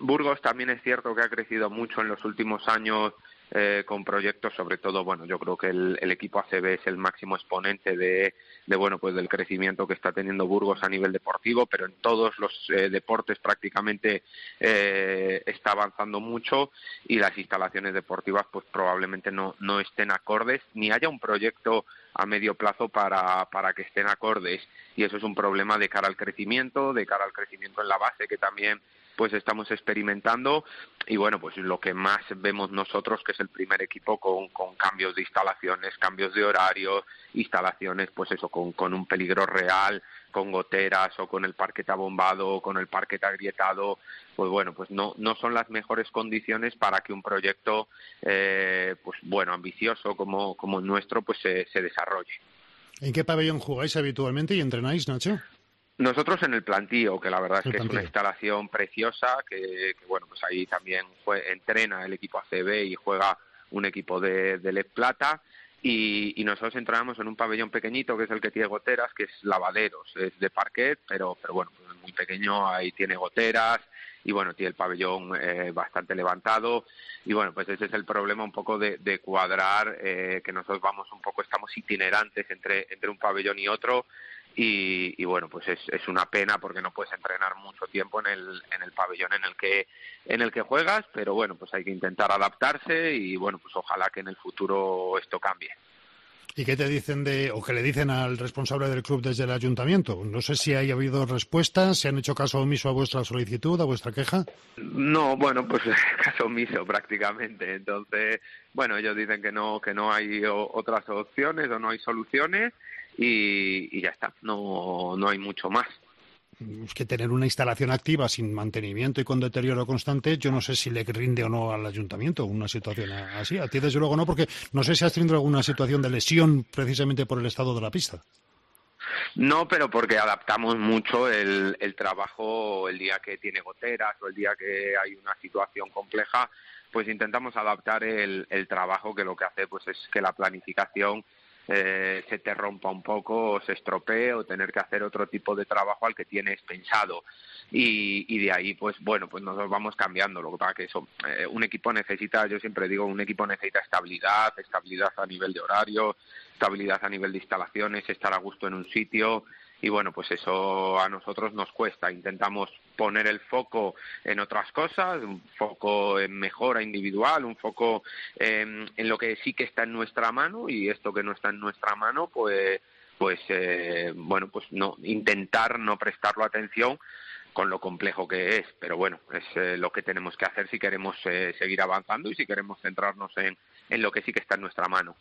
Burgos también es cierto que ha crecido mucho en los últimos años eh, con proyectos, sobre todo, bueno, yo creo que el, el, equipo ACB es el máximo exponente de, de, bueno, pues del crecimiento que está teniendo Burgos a nivel deportivo, pero en todos los eh, deportes prácticamente eh, está avanzando mucho y las instalaciones deportivas pues probablemente no, no estén acordes ni haya un proyecto a medio plazo para, para que estén acordes. Y eso es un problema de cara al crecimiento, de cara al crecimiento en la base que también pues estamos experimentando y bueno, pues lo que más vemos nosotros que es el primer equipo con, con cambios de instalaciones, cambios de horarios, instalaciones pues eso con, con un peligro real, con goteras o con el parquet abombado o con el parquet agrietado, pues bueno, pues no, no son las mejores condiciones para que un proyecto eh, pues bueno, ambicioso como, como el nuestro pues se, se desarrolle. ¿En qué pabellón jugáis habitualmente y entrenáis, Nacho? Nosotros en el plantío, que la verdad es el que plantío. es una instalación preciosa, que, que, bueno, pues ahí también fue, entrena el equipo ACB y juega un equipo de, de LED Plata. Y, y, nosotros entrenamos en un pabellón pequeñito que es el que tiene goteras, que es lavaderos, es de parquet, pero, pero bueno, pues muy pequeño, ahí tiene goteras y bueno, tiene el pabellón eh, bastante levantado y bueno, pues ese es el problema un poco de, de cuadrar, eh, que nosotros vamos un poco, estamos itinerantes entre, entre un pabellón y otro y, y, bueno pues es, es, una pena porque no puedes entrenar mucho tiempo en el, en el pabellón en el que en el que juegas pero bueno pues hay que intentar adaptarse y bueno pues ojalá que en el futuro esto cambie ¿Y qué te dicen de, o qué le dicen al responsable del club desde el ayuntamiento? No sé si haya habido respuestas, si han hecho caso omiso a vuestra solicitud, a vuestra queja. No, bueno, pues <laughs> caso omiso prácticamente. Entonces, bueno, ellos dicen que no, que no hay otras opciones o no hay soluciones y, y ya está, no, no hay mucho más es que tener una instalación activa sin mantenimiento y con deterioro constante, yo no sé si le rinde o no al ayuntamiento una situación así. A ti desde luego no, porque no sé si has tenido alguna situación de lesión precisamente por el estado de la pista. No, pero porque adaptamos mucho el, el trabajo el día que tiene goteras o el día que hay una situación compleja, pues intentamos adaptar el, el trabajo que lo que hace pues es que la planificación eh, se te rompa un poco o se estropee o tener que hacer otro tipo de trabajo al que tienes pensado. Y, y de ahí, pues bueno, pues nos vamos cambiando. Lo que pasa que eso, eh, un equipo necesita, yo siempre digo, un equipo necesita estabilidad, estabilidad a nivel de horario, estabilidad a nivel de instalaciones, estar a gusto en un sitio y bueno, pues eso a nosotros nos cuesta. Intentamos poner el foco en otras cosas, un foco en mejora individual, un foco en, lo que sí que está en nuestra mano y esto que no está en nuestra mano, pues pues eh, bueno, pues no intentar no prestarlo atención con lo complejo que es, pero bueno, es eh, lo que tenemos que hacer si queremos eh, seguir avanzando y si queremos centrarnos en, en lo que sí que está en nuestra mano.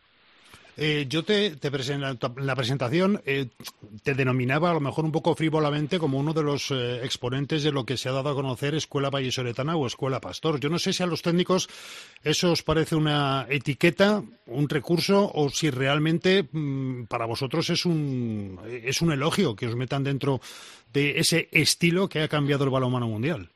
Eh, yo te, te presen- en la presentación eh, te denominaba a lo mejor un poco frívolamente como uno de los eh, exponentes de lo que se ha dado a conocer Escuela Vallesoletana o Escuela Pastor. Yo no sé si a los técnicos eso os parece una etiqueta, un recurso, o si realmente mm, para vosotros es un, es un elogio que os metan dentro de ese estilo que ha cambiado el balonmano mundial.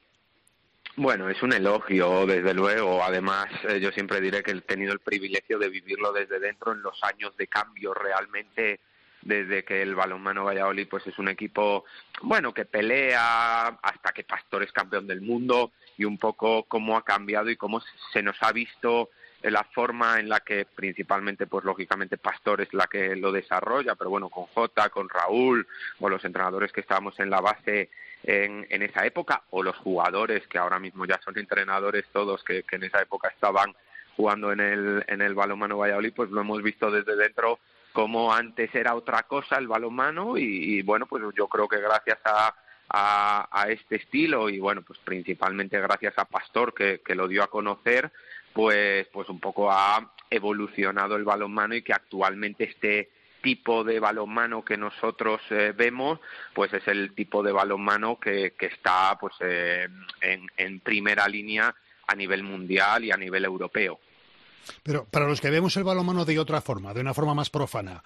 Bueno, es un elogio, desde luego. Además, eh, yo siempre diré que he tenido el privilegio de vivirlo desde dentro en los años de cambio realmente desde que el balonmano Valladolid pues es un equipo bueno que pelea hasta que Pastor es campeón del mundo y un poco cómo ha cambiado y cómo se nos ha visto la forma en la que principalmente pues lógicamente Pastor es la que lo desarrolla pero bueno con Jota con Raúl o los entrenadores que estábamos en la base en, en esa época o los jugadores que ahora mismo ya son entrenadores todos que, que en esa época estaban jugando en el en el balonmano Valladolid pues lo hemos visto desde dentro como antes era otra cosa el balonmano y, y bueno pues yo creo que gracias a, a, a este estilo y bueno pues principalmente gracias a Pastor que lo dio a conocer pues pues un poco ha evolucionado el balonmano y que actualmente este tipo de balonmano que nosotros eh, vemos pues es el tipo de balonmano que, que está pues eh, en, primera línea a nivel mundial y a nivel europeo. Pero para los que vemos el balonmano de otra forma, de una forma más profana,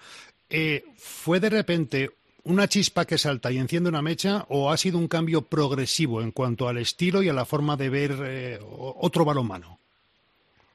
eh, ¿fue de repente una chispa que salta y enciende una mecha o ha sido un cambio progresivo en cuanto al estilo y a la forma de ver otro balonmano?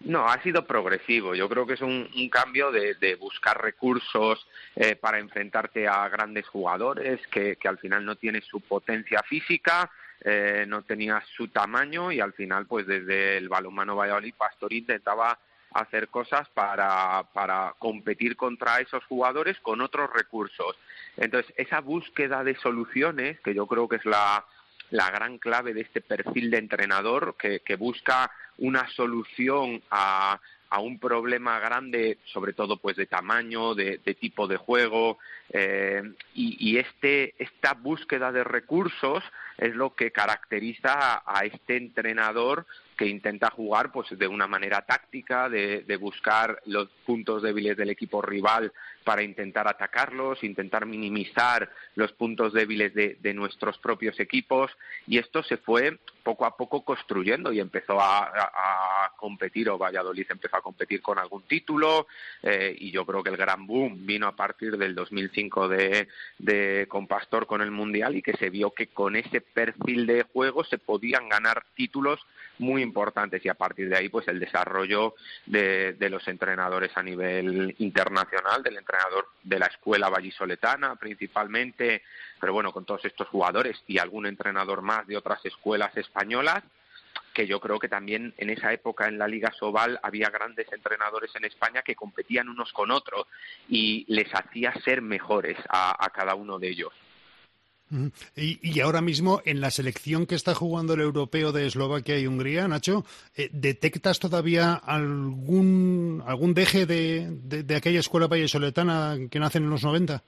No, ha sido progresivo. Yo creo que es un, cambio de, buscar recursos eh, para enfrentarte a grandes jugadores que, al final no tienes su potencia física, eh, no tenía su tamaño y al final, pues desde el balonmano Valladolid, Pastor intentaba hacer cosas para, para competir contra esos jugadores con otros recursos. Entonces, esa búsqueda de soluciones, que yo creo que es la, la gran clave de este perfil de entrenador que, busca una solución a, un problema grande, sobre todo pues de tamaño, de, tipo de juego, eh, y, y este, esta búsqueda de recursos es lo que caracteriza a, este entrenador que intenta jugar pues de una manera táctica, de buscar los puntos débiles del equipo rival para intentar atacarlos, intentar minimizar los puntos débiles de, de nuestros propios equipos. Y esto se fue poco a poco construyendo y empezó a, a- competir o Valladolid empezó a competir con algún título eh, y yo creo que el gran boom vino a partir del 2005 de, de con Pastor con el Mundial y que se vio que con ese perfil de juego se podían ganar títulos muy importantes. Y a partir de ahí pues el desarrollo de, de los entrenadores a nivel internacional, del entrenador de la escuela vallisoletana principalmente, pero bueno, con todos estos jugadores y algún entrenador más de otras escuelas españolas, que yo creo que también en esa época en la Liga Sobal había grandes entrenadores en España que competían unos con otros y les hacía ser mejores a, a cada uno de ellos. Y, y ahora mismo, en la selección que está jugando el europeo de Eslovaquia y Hungría, Nacho, eh, ¿detectas todavía algún, algún deje de, de, aquella escuela vallesoletana que nace en los 90?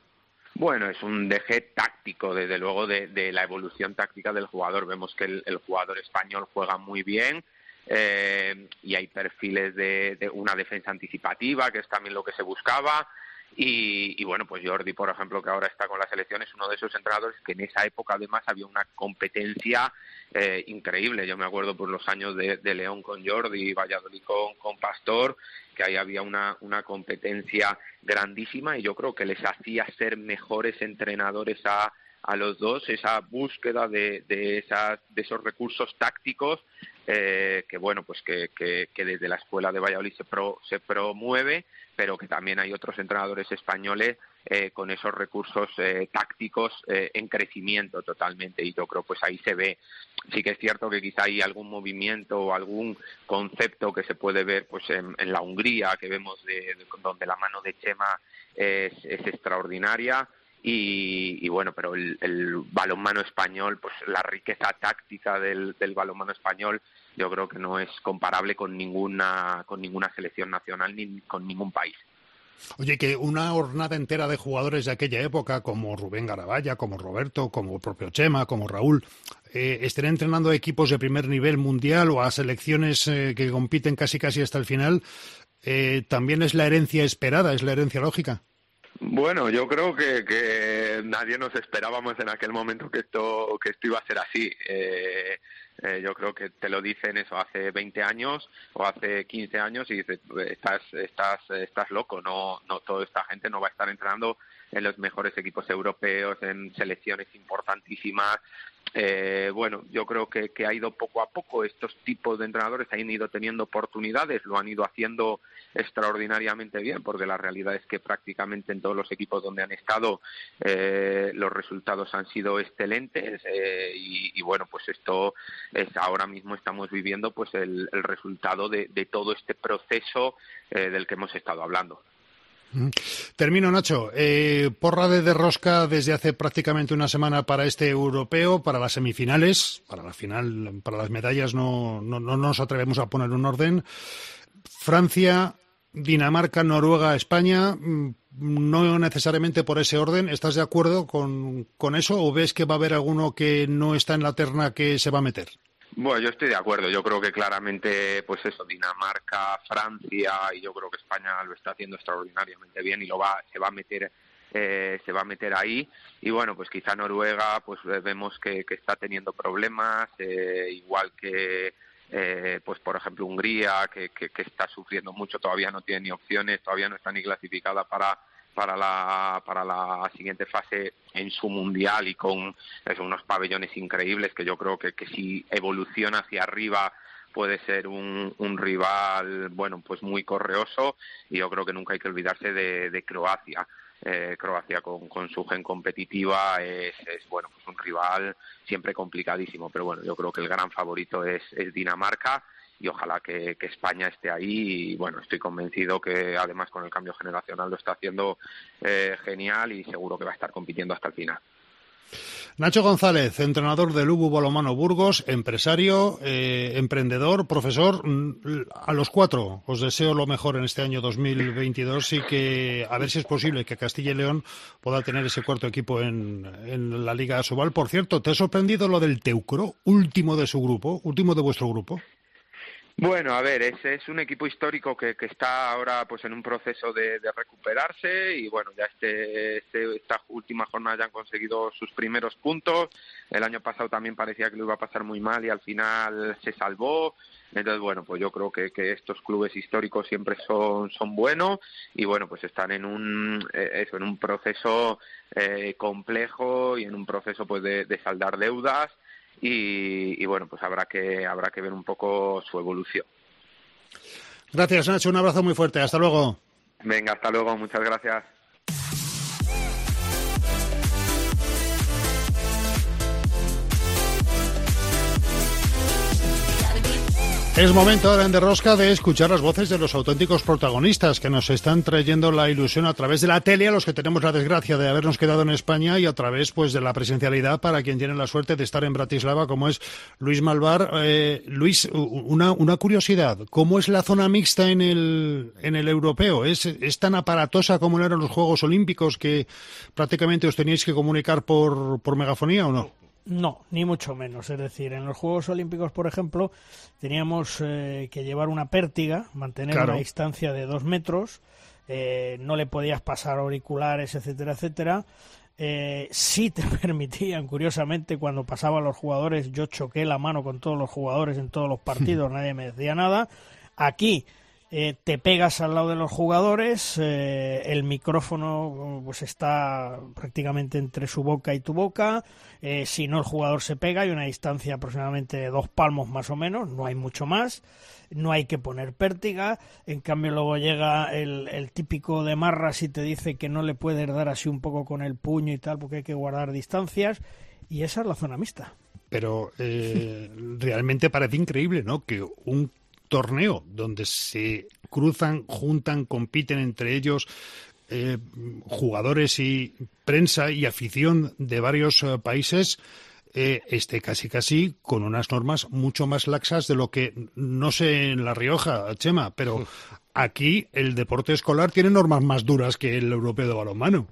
Bueno, es un deje táctico, desde luego, de, la evolución táctica del jugador. Vemos que el, jugador español juega muy bien eh, y hay perfiles de una defensa anticipativa, que es también lo que se buscaba. Y, y, bueno, pues Jordi, por ejemplo, que ahora está con la selección, es uno de esos entrenadores que en esa época además había una competencia eh, increíble. Yo me acuerdo por los años de, de León con Jordi Valladolid con, con Pastor, que ahí había una, una competencia grandísima y yo creo que les hacía ser mejores entrenadores a, a los dos, esa búsqueda de, de, esas, de esos recursos tácticos eh, que bueno pues que, que, que, desde la escuela de Valladolid se, pro, se promueve pero que también hay otros entrenadores españoles eh, con esos recursos eh, tácticos eh, en crecimiento totalmente. Y yo creo pues ahí se ve. Sí que es cierto que quizá hay algún movimiento o algún concepto que se puede ver pues en, la Hungría que vemos de, de, donde la mano de Chema es, es extraordinaria. Y, y, bueno, pero el, el, balonmano español, pues la riqueza táctica del, balonmano español, yo creo que no es comparable con ninguna con ninguna selección nacional ni con ningún país. Oye, que una jornada entera de jugadores de aquella época, como Rubén Garabaya, como Roberto, como el propio Chema, como Raúl, eh, estén entrenando a equipos de primer nivel mundial o a selecciones eh, que compiten casi casi hasta el final, eh, también es la herencia esperada, es la herencia lógica. Bueno, yo creo que, que nadie nos esperábamos en aquel momento que esto que esto iba a ser así. Eh, eh, yo creo que te lo dicen eso hace 20 años o hace 15 años y dices, estás, estás, estás loco, no, no, toda esta gente no va a estar entrando en los mejores equipos europeos, en selecciones importantísimas. Eh, bueno, yo creo que, ha ido poco a poco, estos tipos de entrenadores han ido teniendo oportunidades, lo han ido haciendo extraordinariamente bien, porque la realidad es que prácticamente en todos los equipos donde han estado eh, los resultados han sido excelentes eh, y, bueno, pues esto es ahora mismo estamos viviendo pues el, el resultado de, de, todo este proceso eh, del que hemos estado hablando. Termino, Nacho. Eh, porra de derrosca desde hace prácticamente una semana para este europeo, para las semifinales, para la final, para las medallas no, no, no nos atrevemos a poner un orden. Francia, Dinamarca, Noruega, España, mm, no necesariamente por ese orden. ¿Estás de acuerdo con, con eso o ves que va a haber alguno que no está en la terna que se va a meter? Bueno, yo estoy de acuerdo. Yo creo que claramente, pues eso, Dinamarca, Francia y yo creo que España lo está haciendo extraordinariamente bien y lo va, se va a meter, eh, se va a meter ahí. Y bueno, pues quizá Noruega, pues vemos que, está teniendo problemas, eh, igual que eh, pues por ejemplo Hungría, que está sufriendo mucho, todavía no tiene ni opciones, todavía no está ni clasificada para para la, para la siguiente fase en su mundial y con eso, unos pabellones increíbles que yo creo que, que si evoluciona hacia arriba puede ser un, un rival bueno pues muy correoso y yo creo que nunca hay que olvidarse de, Croacia. Eh, Croacia con, con, su gen competitiva es, es, bueno pues un rival siempre complicadísimo pero bueno yo creo que el gran favorito es, es Dinamarca y ojalá que, España esté ahí y bueno estoy convencido que además con el cambio generacional lo está haciendo eh, genial y seguro que va a estar compitiendo hasta el final. Nacho González, entrenador del Ubu Balomano Burgos, empresario, eh, emprendedor, profesor. Mm, a los cuatro os deseo lo mejor en este año 2022 y que a ver si es posible que Castilla y León pueda tener ese cuarto equipo en, en la Liga Subal. Por cierto, ¿te ha sorprendido lo del Teucro, último de su grupo, último de vuestro grupo? Bueno, a ver, es, es un equipo histórico que, que, está ahora pues en un proceso de, recuperarse y bueno, ya este, este, esta última jornada ya han conseguido sus primeros puntos. El año pasado también parecía que lo iba a pasar muy mal y al final se salvó. Entonces, bueno, pues yo creo que, que estos clubes históricos siempre son, son buenos y bueno, pues están en un, eh, eso, en un proceso eh, complejo y en un proceso pues de, de saldar deudas y, y, bueno, pues habrá que, habrá que ver un poco su evolución. Gracias, Nacho. Un abrazo muy fuerte. Hasta luego. Venga, hasta luego. Muchas gracias. Es momento ahora en Derrosca de escuchar las voces de los auténticos protagonistas que nos están trayendo la ilusión a través de la tele, a los que tenemos la desgracia de habernos quedado en España y a través pues de la presencialidad para quien tiene la suerte de estar en Bratislava, como es Luis Malvar. Eh, Luis, una, una curiosidad, ¿cómo es la zona mixta en el, en el europeo? ¿Es, ¿Es tan aparatosa como eran los Juegos Olímpicos que prácticamente os teníais que comunicar por, por megafonía o no? No, ni mucho menos. Es decir, en los Juegos Olímpicos, por ejemplo, teníamos eh, que llevar una pértiga, mantener claro. una distancia de dos metros, eh, no le podías pasar auriculares, etcétera, etcétera. Eh, sí te <laughs> permitían, curiosamente, cuando pasaban los jugadores, yo choqué la mano con todos los jugadores en todos los partidos, <laughs> nadie me decía nada. Aquí eh, te pegas al lado de los jugadores, eh, el micrófono pues está prácticamente entre su boca y tu boca, eh, si no el jugador se pega, hay una distancia aproximadamente de dos palmos más o menos, no hay mucho más, no hay que poner pértiga, en cambio luego llega el, el típico de marras y te dice que no le puedes dar así un poco con el puño y tal porque hay que guardar distancias y esa es la zona mixta. Pero realmente parece increíble, ¿no? Que un torneo donde se cruzan, juntan, compiten entre ellos eh, jugadores y prensa y afición de varios eh, países. Eh, esté casi casi con unas normas mucho más laxas de lo que no sé en La Rioja, Chema, pero aquí el deporte escolar tiene normas más duras que el europeo de balonmano.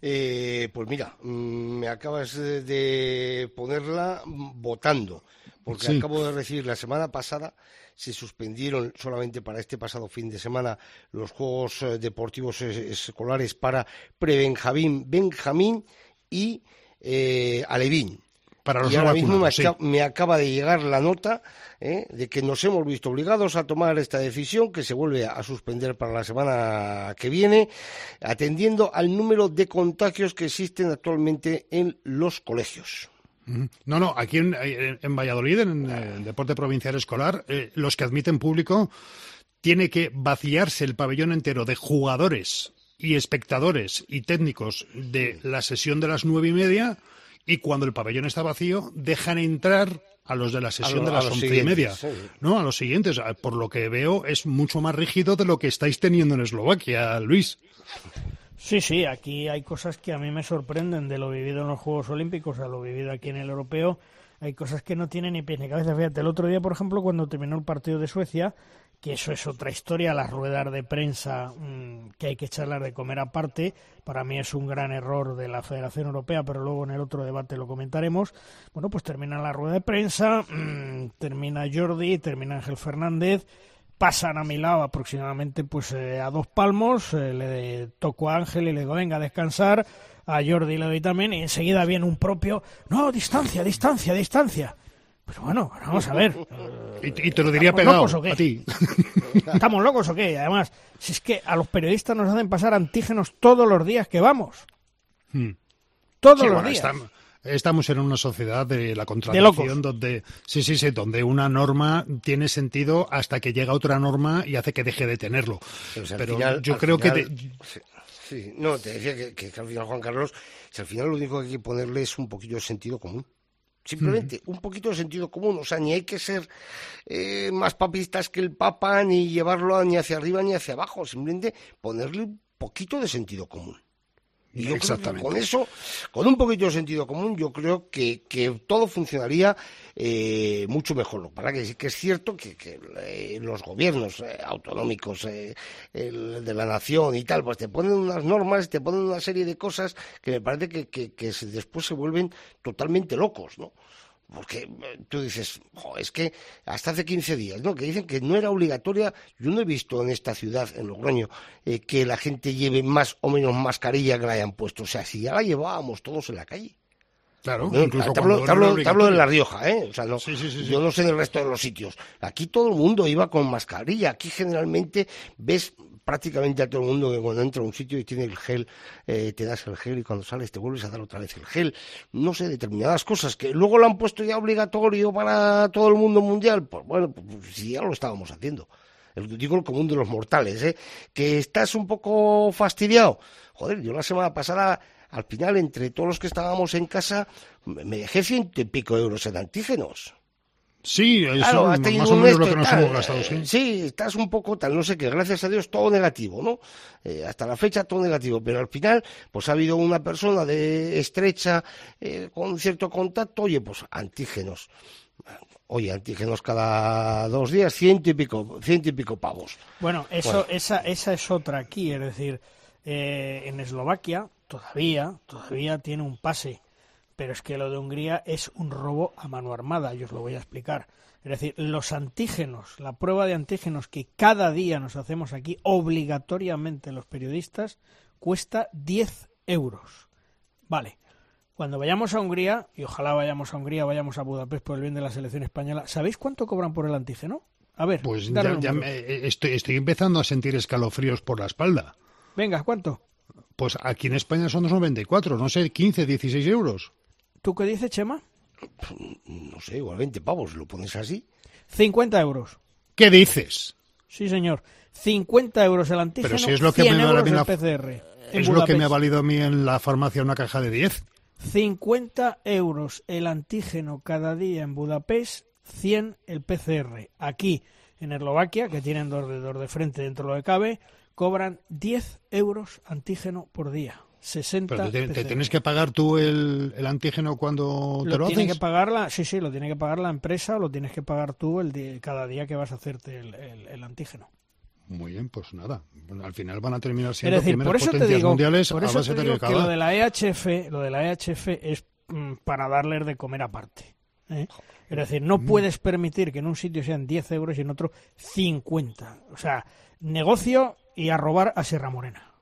Eh, pues mira, mm, me acabas de ponerla votando porque Sí. acabo de recibir la semana pasada, se suspendieron solamente para este pasado fin de semana los Juegos eh, Deportivos Escolares para Prebenjamín, Benjamín y eh, Alevín. Para los y ahora mismo sí. me acaba de llegar la nota ¿eh? de que nos hemos visto obligados a tomar esta decisión que se vuelve a suspender para la semana que viene, atendiendo al número de contagios que existen actualmente en los colegios. No, no, aquí en, en- en Valladolid, en el deporte provincial escolar, eh, los que admiten público, tiene que vaciarse el pabellón entero de jugadores y espectadores y técnicos de la sesión de las nueve y media y cuando el pabellón está vacío dejan entrar a los de la sesión lo- de las once y media. sí. No, a los siguientes. Por lo que veo es mucho más rígido de lo que estáis teniendo en Eslovaquia, Luis. Sí, sí, aquí hay cosas que a mí me sorprenden de lo vivido en los Juegos Olímpicos a lo vivido aquí en el europeo. Hay cosas que no tienen ni pies ni cabeza. Fíjate, el otro día, por ejemplo, cuando terminó el partido de Suecia, que eso es otra historia, las ruedas de prensa mm, que hay que echarlas de comer aparte, para mí es un gran error de la Federación Europea, pero luego en el otro debate lo comentaremos. Bueno, pues termina la rueda de prensa, mm, termina Jordi, termina Ángel Fernández, pasan a mi lado aproximadamente pues eh, a dos palmos, eh, le toco a Ángel y le digo, venga a descansar, a Jordi le doy también, y enseguida viene un propio, no, distancia, distancia, distancia. Pero bueno, vamos a ver. <laughs> Y, te lo diría ¿Estamos pegado locos o qué? a ti. <laughs> ¿Estamos locos o qué? Además, si es que a los periodistas nos hacen pasar antígenos todos los días que vamos. Hmm. Todos Sí, los bueno, días. Estamos en una sociedad de la contradicción donde sí, sí, sí, donde una norma tiene sentido hasta que llega otra norma y hace que deje de tenerlo. Pero, si al Pero final- yo creo final- que Sí, sí, no, te decía que, que al final, Juan Carlos, si al final lo único que hay que ponerle es un poquito de sentido común. Simplemente un poquito de sentido común. O sea, ni hay que ser eh, más papistas que el Papa, ni llevarlo ni hacia arriba ni hacia abajo. Simplemente ponerle un poquito de sentido común. Y yo creo que Exactamente. con eso, con un poquito de sentido común, yo creo que, que todo funcionaría eh, mucho mejor. Para que sí que es cierto que, que, eh, los gobiernos eh, autonómicos eh, el de la nación y tal, pues te ponen unas normas, te ponen una serie de cosas que me parece que, que, que después se vuelven totalmente locos, ¿no? Porque eh, tú dices, "Jo, es que hasta hace 15 días, ¿no? Que dicen que no era obligatoria. Yo no he visto en esta ciudad, en Logroño, eh, que la gente lleve más o menos mascarilla que la hayan puesto. O sea, si ya la llevábamos todos en la calle. Claro, incluso te hablo, te no hablo- era te hablo de. La Rioja, ¿eh? O sea, no, Sí, sí, sí, yo no sé del resto de los sitios. Aquí todo el mundo iba con mascarilla. Aquí generalmente ves prácticamente a todo el mundo que cuando entra a un sitio y tiene el gel, eh, te das el gel y cuando sales te vuelves a dar otra vez el gel. No sé, determinadas cosas que luego lo han puesto ya obligatorio para todo el mundo mundial. Pues bueno, pues, pues, si ya lo estábamos haciendo. El, digo el común de los mortales, ¿eh? Que estás un poco fastidiado. Joder, yo la semana pasada, al final, entre todos los que estábamos en casa, me dejé ciento y pico euros en antígenos. Sí, eso Claro, has más o un menos lo esto que nos tal. hemos gastado, sí. Sí, estás un poco tal, no sé qué, gracias a Dios todo negativo, ¿no? Eh, hasta la fecha todo negativo, pero al final, pues ha habido una persona de estrecha, eh, con cierto contacto, oye, pues antígenos. Oye, antígenos cada dos días, ciento y pico, ciento y pico pavos. Bueno, eso, Bueno. Esa, esa es otra aquí, es decir, eh, en Eslovaquia todavía, todavía tiene un pase, pero es que lo de Hungría es un robo a mano armada, yo os lo voy a explicar. Es decir, los antígenos, la prueba de antígenos que cada día nos hacemos aquí obligatoriamente los periodistas, cuesta 10 euros. Vale. Cuando vayamos a Hungría, y ojalá vayamos a Hungría, vayamos a Budapest por el bien de la selección española, ¿sabéis cuánto cobran por el antígeno? A ver, Pues ya, me- eh, estoy, estoy empezando a sentir escalofríos por la espalda. Venga, ¿cuánto? Pues aquí en España son 2,94, no sé, 15, 16 euros. ¿Tú qué dices, Chema? No sé, igual 20 pavos, lo pones así. 50 euros. ¿Qué dices? Sí, señor. 50 euros el antígeno, Pero si es lo que 100 me euros el PCR. Es lo que me ha valido a mí en la farmacia una caja de 10. 50 euros el antígeno cada día en Budapest, 100 el PCR. Aquí, en Eslovaquia, que tienen dos dedos de frente dentro de lo que cabe, cobran 10 euros antígeno por día. 60 Pero te, te tienes que pagar tú el, el antígeno cuando te lo lo tiene haces. que pagar la, sí, sí, lo tiene que pagar la empresa o lo tienes que pagar tú el di- cada día que vas a hacerte el, el- el antígeno. Muy bien, pues nada. Al final van a terminar Es siendo decir, primeras por eso te potencias digo, mundiales por a eso base te de digo que lo de la EHF, lo de la EHF es mm, para darles de comer aparte. ¿eh? Es decir, no puedes permitir que en un sitio sean 10 euros y en otro 50. O sea, negocio y a robar a Sierra Morena.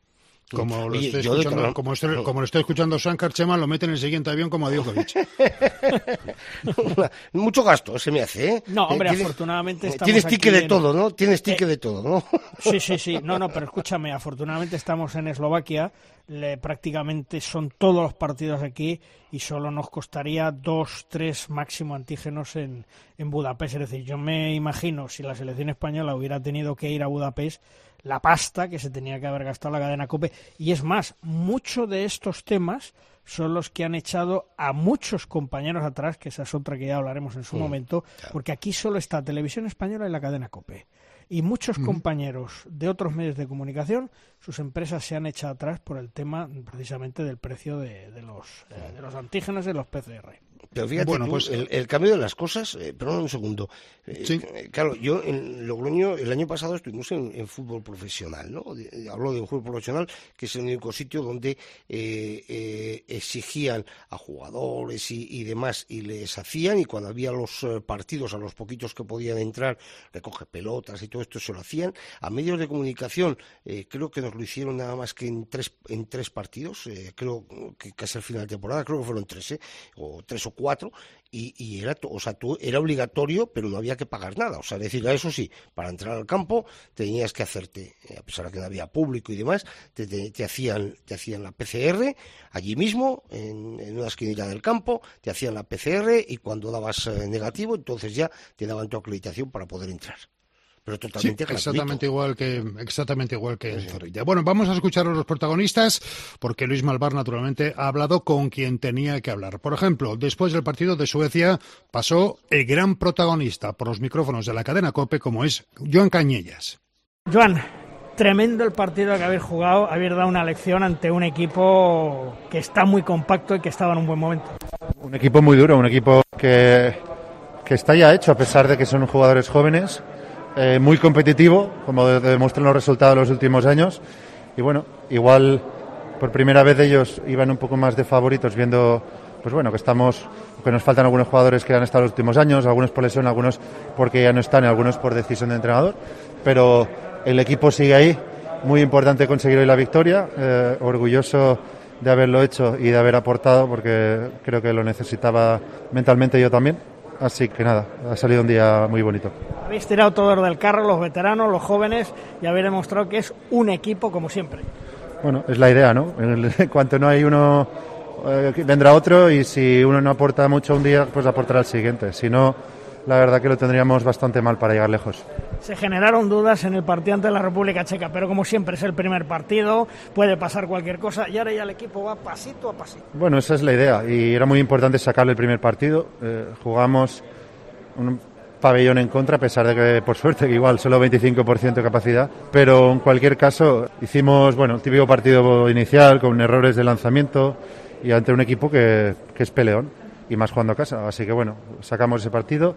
Como lo, Oye, estoy escuchando, como, estoy, como lo estoy escuchando Sankar Chema, lo mete en el siguiente avión como a Djokovic. <laughs> Mucho gasto se me hace, ¿eh? No, hombre, Eh, tienes- afortunadamente eh, estamos Tienes aquí ticket de en- todo, ¿no? Tienes Eh, de todo, ¿no? Sí, sí, <laughs> sí. No, no, pero escúchame, afortunadamente estamos en Eslovaquia, le- prácticamente son todos los partidos aquí y solo nos costaría dos, tres máximo antígenos en, en Budapest. Es decir, yo me imagino si la selección española hubiera tenido que ir a Budapest, la pasta que se tenía que haber gastado la cadena COPE. Y es más, muchos de estos temas son los que han echado a muchos compañeros atrás, que esa es otra que ya hablaremos en su momento, porque aquí solo está Televisión Española y la cadena COPE. Y muchos compañeros de otros medios de comunicación, sus empresas se han echado atrás por el tema precisamente del precio de, de los, eh, de los antígenos y de los PCR. Pero fíjate, Bueno, tú, pues- el, el cambio de las cosas, eh, perdón un segundo. Eh, Sí. eh, Claro, yo en Logroño el año pasado estuvimos en, en fútbol profesional, ¿no? De- de- hablo de fútbol profesional, que es el único sitio donde eh, eh, exigían a jugadores y, y demás y les hacían, y cuando había los eh, partidos, a los poquitos que podían entrar, recoge pelotas y todo esto, se lo hacían. A medios de comunicación, eh, creo que nos lo hicieron nada más que en tres, en tres partidos, eh, creo que casi al final de temporada, creo que fueron tres, ¿eh? o tres o cuatro, y, y era, o sea, era obligatorio, pero no había que pagar nada. O sea, decir, eso sí, para entrar al campo tenías que hacerte, eh, a pesar de que no había público y demás, te, hacían, te hacían la PCR allí mismo, en, en una esquinita del campo, te hacían la PCR y cuando dabas eh, negativo, entonces ya te daban tu acreditación para poder entrar. Pero Sí, totalmente gratuito. exactamente igual que exactamente igual que en Zorrilla. Bueno, vamos a escuchar a los protagonistas porque Luis Malvar naturalmente ha hablado con quien tenía que hablar. Por ejemplo, después del partido de Suecia pasó el gran protagonista por los micrófonos de la cadena Cope como es Joan Cañellas. Joan, tremendo el partido que habéis jugado, habéis dado una lección ante un equipo que está muy compacto y que estaba en un buen momento. Un equipo muy duro, un equipo que, que está ya hecho, a pesar de que son jugadores jóvenes, eh, muy competitivo, como de- demuestran los resultados de los últimos años. Y bueno, igual por primera vez ellos iban un poco más de favoritos, viendo pues bueno que estamos, que nos faltan algunos jugadores que han estado los últimos años, algunos por lesión, algunos porque ya no están y algunos por decisión de entrenador. Pero el equipo sigue ahí, muy importante conseguir hoy la victoria, eh, orgulloso de haberlo hecho y de haber aportado porque creo que lo necesitaba mentalmente yo también. Así que nada, ha salido un día muy bonito. Habéis tirado todos del carro, los veteranos, los jóvenes, y habéis demostrado que es un equipo como siempre. Bueno, es la idea, ¿no? En <laughs> cuanto no hay uno, eh, vendrá otro y si uno no aporta mucho un día, pues aportará el siguiente. Si no, la verdad que lo tendríamos bastante mal para llegar lejos. Se generaron dudas en el partido ante la República Checa, pero como siempre es el primer partido, puede pasar cualquier cosa y ahora ya el equipo va pasito a pasito. Bueno, esa es la idea y era muy importante sacarle el primer partido. Eh, jugamos un pabellón en contra, a pesar de que, por suerte, que igual solo 25% de capacidad. Pero en cualquier caso, hicimos, bueno, el típico partido inicial con errores de lanzamiento y ante un equipo que, que es peleón y más jugando a casa. Así que, bueno, sacamos ese partido.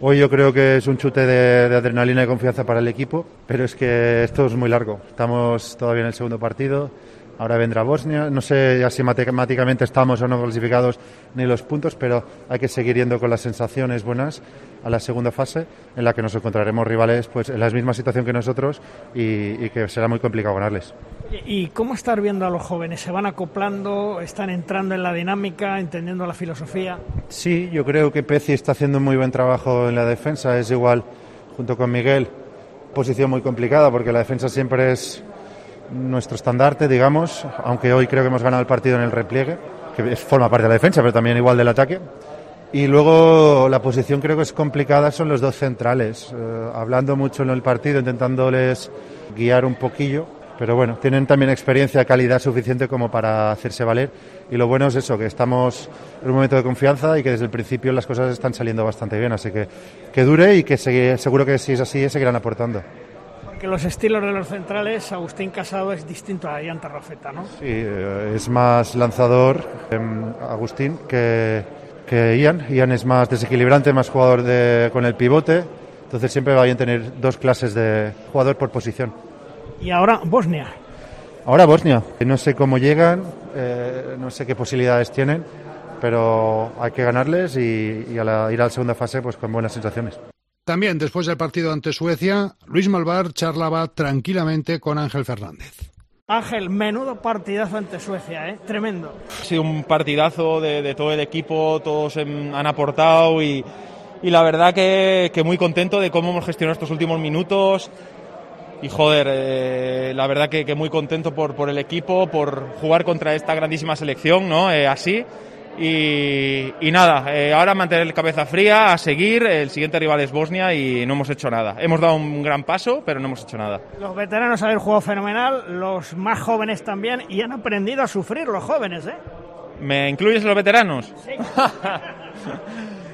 Hoy yo creo que es un chute de, adrenalina y confianza para el equipo, pero es que esto es muy largo. Estamos todavía en el segundo partido. Ahora vendrá Bosnia. No sé ya si matemáticamente estamos o no clasificados ni los puntos, pero hay que seguir yendo con las sensaciones buenas a la segunda fase, en la que nos encontraremos rivales pues en la misma situación que nosotros y que será muy complicado ganarles. ¿Y cómo estar viendo a los jóvenes? ¿Se van acoplando? ¿Están entrando en la dinámica, entendiendo la filosofía? Sí, yo creo que Peci está haciendo un muy buen trabajo en la defensa. Es igual, junto con Miguel, posición muy complicada porque la defensa siempre es nuestro estandarte, digamos, aunque hoy creo que hemos ganado el partido en el repliegue, que forma parte de la defensa, pero también igual del ataque. Y luego la posición creo que es complicada son los dos centrales, eh, hablando mucho en el partido, intentándoles guiar un poquillo, pero bueno, tienen también experiencia, calidad suficiente como para hacerse valer. Y lo bueno es eso, que estamos en un momento de confianza y que desde el principio las cosas están saliendo bastante bien, así que que dure y que segui- seguro que si es así seguirán aportando. Porque los estilos de los centrales, Agustín Casado es distinto a Ian Tarrafeta, ¿no? Sí, eh, es más lanzador em, Agustín que, que Ian. Ian es más desequilibrante, más jugador de, con el pivote. Entonces siempre va bien tener dos clases de jugador por posición. Y ahora Bosnia. Ahora Bosnia. No sé cómo llegan, eh, no sé qué posibilidades tienen, pero hay que ganarles y, y a la- ir a la segunda fase pues con buenas sensaciones. También después del partido ante Suecia, Luis Malvar charlaba tranquilamente con Ángel Fernández. Ángel, menudo partidazo ante Suecia, ¿eh? Tremendo. Ha sido un partidazo de, de todo el equipo, todos han aportado y, y la verdad que, que muy contento de cómo hemos gestionado estos últimos minutos. Y joder, eh, la verdad que, que muy contento por, por el equipo, por jugar contra esta grandísima selección, ¿no? Eh, así. Y, y nada, eh, ahora mantener la cabeza fría, a seguir. El siguiente rival es Bosnia y no hemos hecho nada. Hemos dado un gran paso, pero no hemos hecho nada. Los veteranos habéis jugado fenomenal, los más jóvenes también, y han aprendido a sufrir los jóvenes, ¿eh? ¿Me incluyes los veteranos?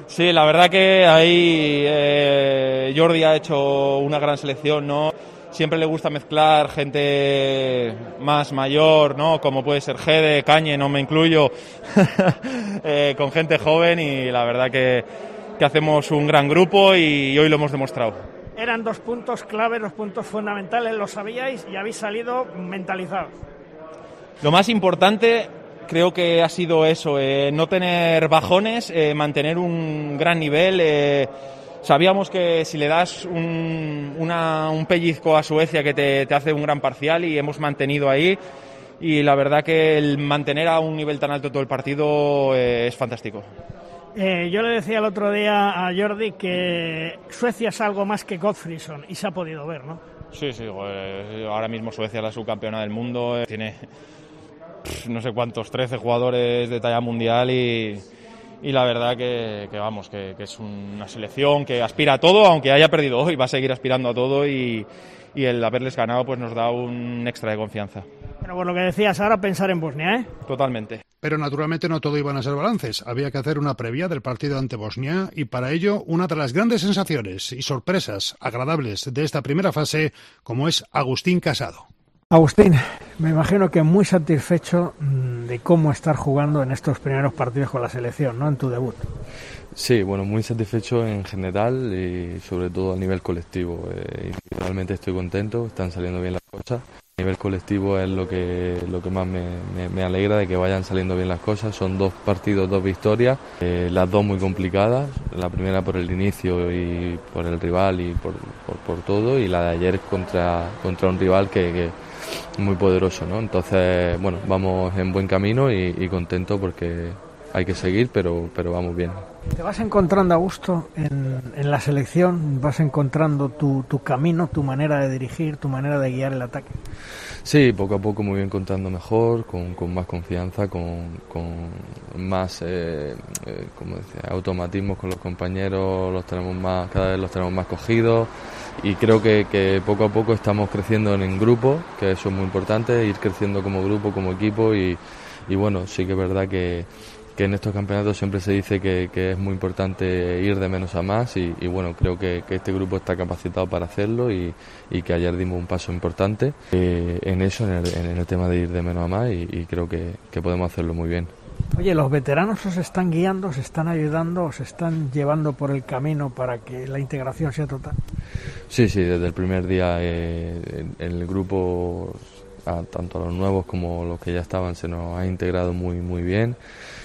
Sí, <laughs> la verdad que ahí Jordi ha hecho una gran selección, ¿no? Siempre le gusta mezclar gente más mayor, ¿no? Como puede ser Gede, Cañe, no me incluyo, <laughs> eh, con gente joven y la verdad que, que hacemos un gran grupo y hoy lo hemos demostrado. Eran dos puntos claves, dos puntos fundamentales, lo sabíais y habéis salido mentalizados. Lo más importante creo que ha sido eso, eh, no tener bajones, eh, mantener un gran nivel. eh, sabíamos que si le das un, una- un pellizco a Suecia que te, te hace un gran parcial y hemos mantenido ahí. Y la verdad que el mantener a un nivel tan alto todo el partido eh, es fantástico. Eh, yo le decía el otro día a Jordi que Suecia es algo más que Godfreyson y se ha podido ver, ¿no? Sí, sí, ahora mismo Suecia es la subcampeona del mundo, eh, tiene pff, no sé cuántos, 13 jugadores de talla mundial y, y la verdad que, que vamos, que, que es una selección que aspira a todo, aunque haya perdido hoy, va a seguir aspirando a todo y, y el haberles ganado pues nos da un extra de confianza. Pero por lo que decías ahora, pensar en Bosnia, ¿eh? Totalmente. Pero naturalmente no todo iban a ser balances. Había que hacer una previa del partido ante Bosnia y para ello una de las grandes sensaciones y sorpresas agradables de esta primera fase, como es Agustín Casado. Agustín, me imagino que muy satisfecho mm, de cómo estar jugando en estos primeros partidos con la selección, ¿no? En tu debut. Sí, bueno, muy satisfecho en general y sobre todo a nivel colectivo. Eh, individualmente estoy contento, están saliendo bien las cosas. A nivel colectivo es lo que, lo que más me, alegra de que vayan saliendo bien las cosas. Son dos partidos, dos victorias, eh, las dos muy complicadas. La primera por el inicio y por el rival y por, por, todo, y la de ayer contra, contra un rival que muy poderoso, ¿no? Entonces, bueno, vamos en buen camino y, y contento porque hay que seguir, pero, pero vamos bien. ¿Te vas encontrando a gusto en, en la selección? ¿Vas encontrando tu, tu camino, tu manera de dirigir, tu manera de guiar el ataque? Sí, poco a poco me voy encontrando mejor, con, con más confianza, con, con más eh, eh, como decía, automatismos con los compañeros, los tenemos más, cada vez los tenemos más cogidos y creo que, que poco a poco estamos creciendo en, grupo, que eso es muy importante, ir creciendo como grupo, como equipo y, y bueno, sí que es verdad que, que en estos campeonatos siempre se dice que, que es muy importante ir de menos a más y, y bueno, creo que, que este grupo está capacitado para hacerlo y, y que ayer dimos un paso importante eh, en eso, en el, en el tema de ir de menos a más y, y creo que, que podemos hacerlo muy bien. Oye, ¿los veteranos os están guiando, os están ayudando, os están llevando por el camino para que la integración sea total? Sí, sí, desde el primer día eh, el grupo, tanto a los nuevos como los que ya estaban, se nos ha integrado muy, muy bien.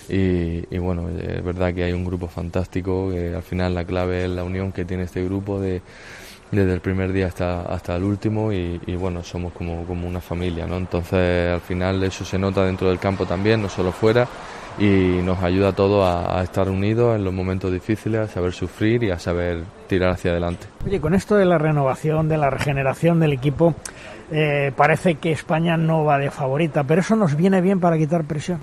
Y, y bueno, es verdad que hay un grupo fantástico, que al final la clave es la unión que tiene este grupo de, desde el primer día hasta, hasta el último y, y bueno, somos como, como una familia, ¿no? Entonces al final eso se nota dentro del campo también, no solo fuera, y nos ayuda a todos a, a estar unidos en los momentos difíciles, a saber sufrir y a saber tirar hacia adelante. Oye, con esto de la renovación, de la regeneración del equipo, eh, parece que España no va de favorita, pero eso nos viene bien para quitar presión.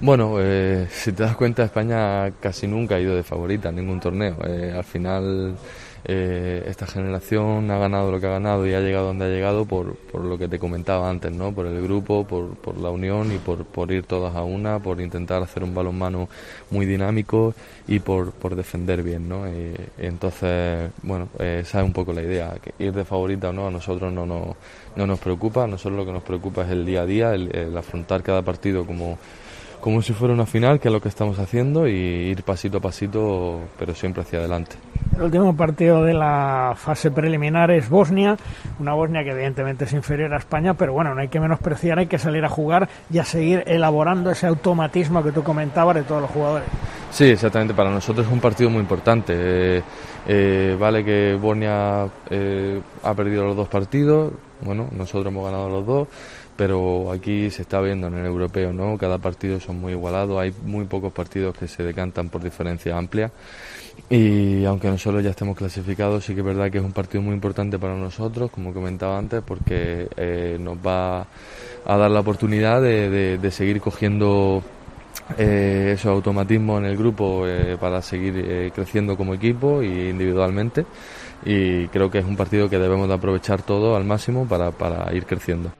Bueno, eh, si te das cuenta, España casi nunca ha ido de favorita en ningún torneo. Eh, al final, eh, esta generación ha ganado lo que ha ganado y ha llegado donde ha llegado por, por lo que te comentaba antes, ¿no? Por el grupo, por, por la unión y por, por ir todas a una, por intentar hacer un balonmano muy dinámico y por, por defender bien, ¿no? Y- entonces, bueno, eh, esa es un poco la idea. Que ir de favorita o no, a nosotros no nos, no nos preocupa. A nosotros lo que nos preocupa es el día a día, el, el afrontar cada partido como como si fuera una final, que es lo que estamos haciendo, y ir pasito a pasito, pero siempre hacia adelante. El último partido de la fase preliminar es Bosnia, una Bosnia que evidentemente es inferior a España, pero bueno, no hay que menospreciar, hay que salir a jugar y a seguir elaborando ese automatismo que tú comentabas de todos los jugadores. Sí, exactamente, para nosotros es un partido muy importante. Eh, eh, vale que Bosnia eh, ha perdido los dos partidos, bueno, nosotros hemos ganado los dos, pero aquí se está viendo en el europeo, ¿no? Cada partido son muy igualados, hay muy pocos partidos que se decantan por diferencia amplia. Y aunque nosotros ya estemos clasificados, sí que es verdad que es un partido muy importante para nosotros, como comentaba antes, porque eh, nos va a dar la oportunidad de, seguir cogiendo eh, esos automatismos en el grupo eh, para seguir eh, creciendo como equipo e individualmente. Y creo que es un partido que debemos de aprovechar todo al máximo para ir creciendo.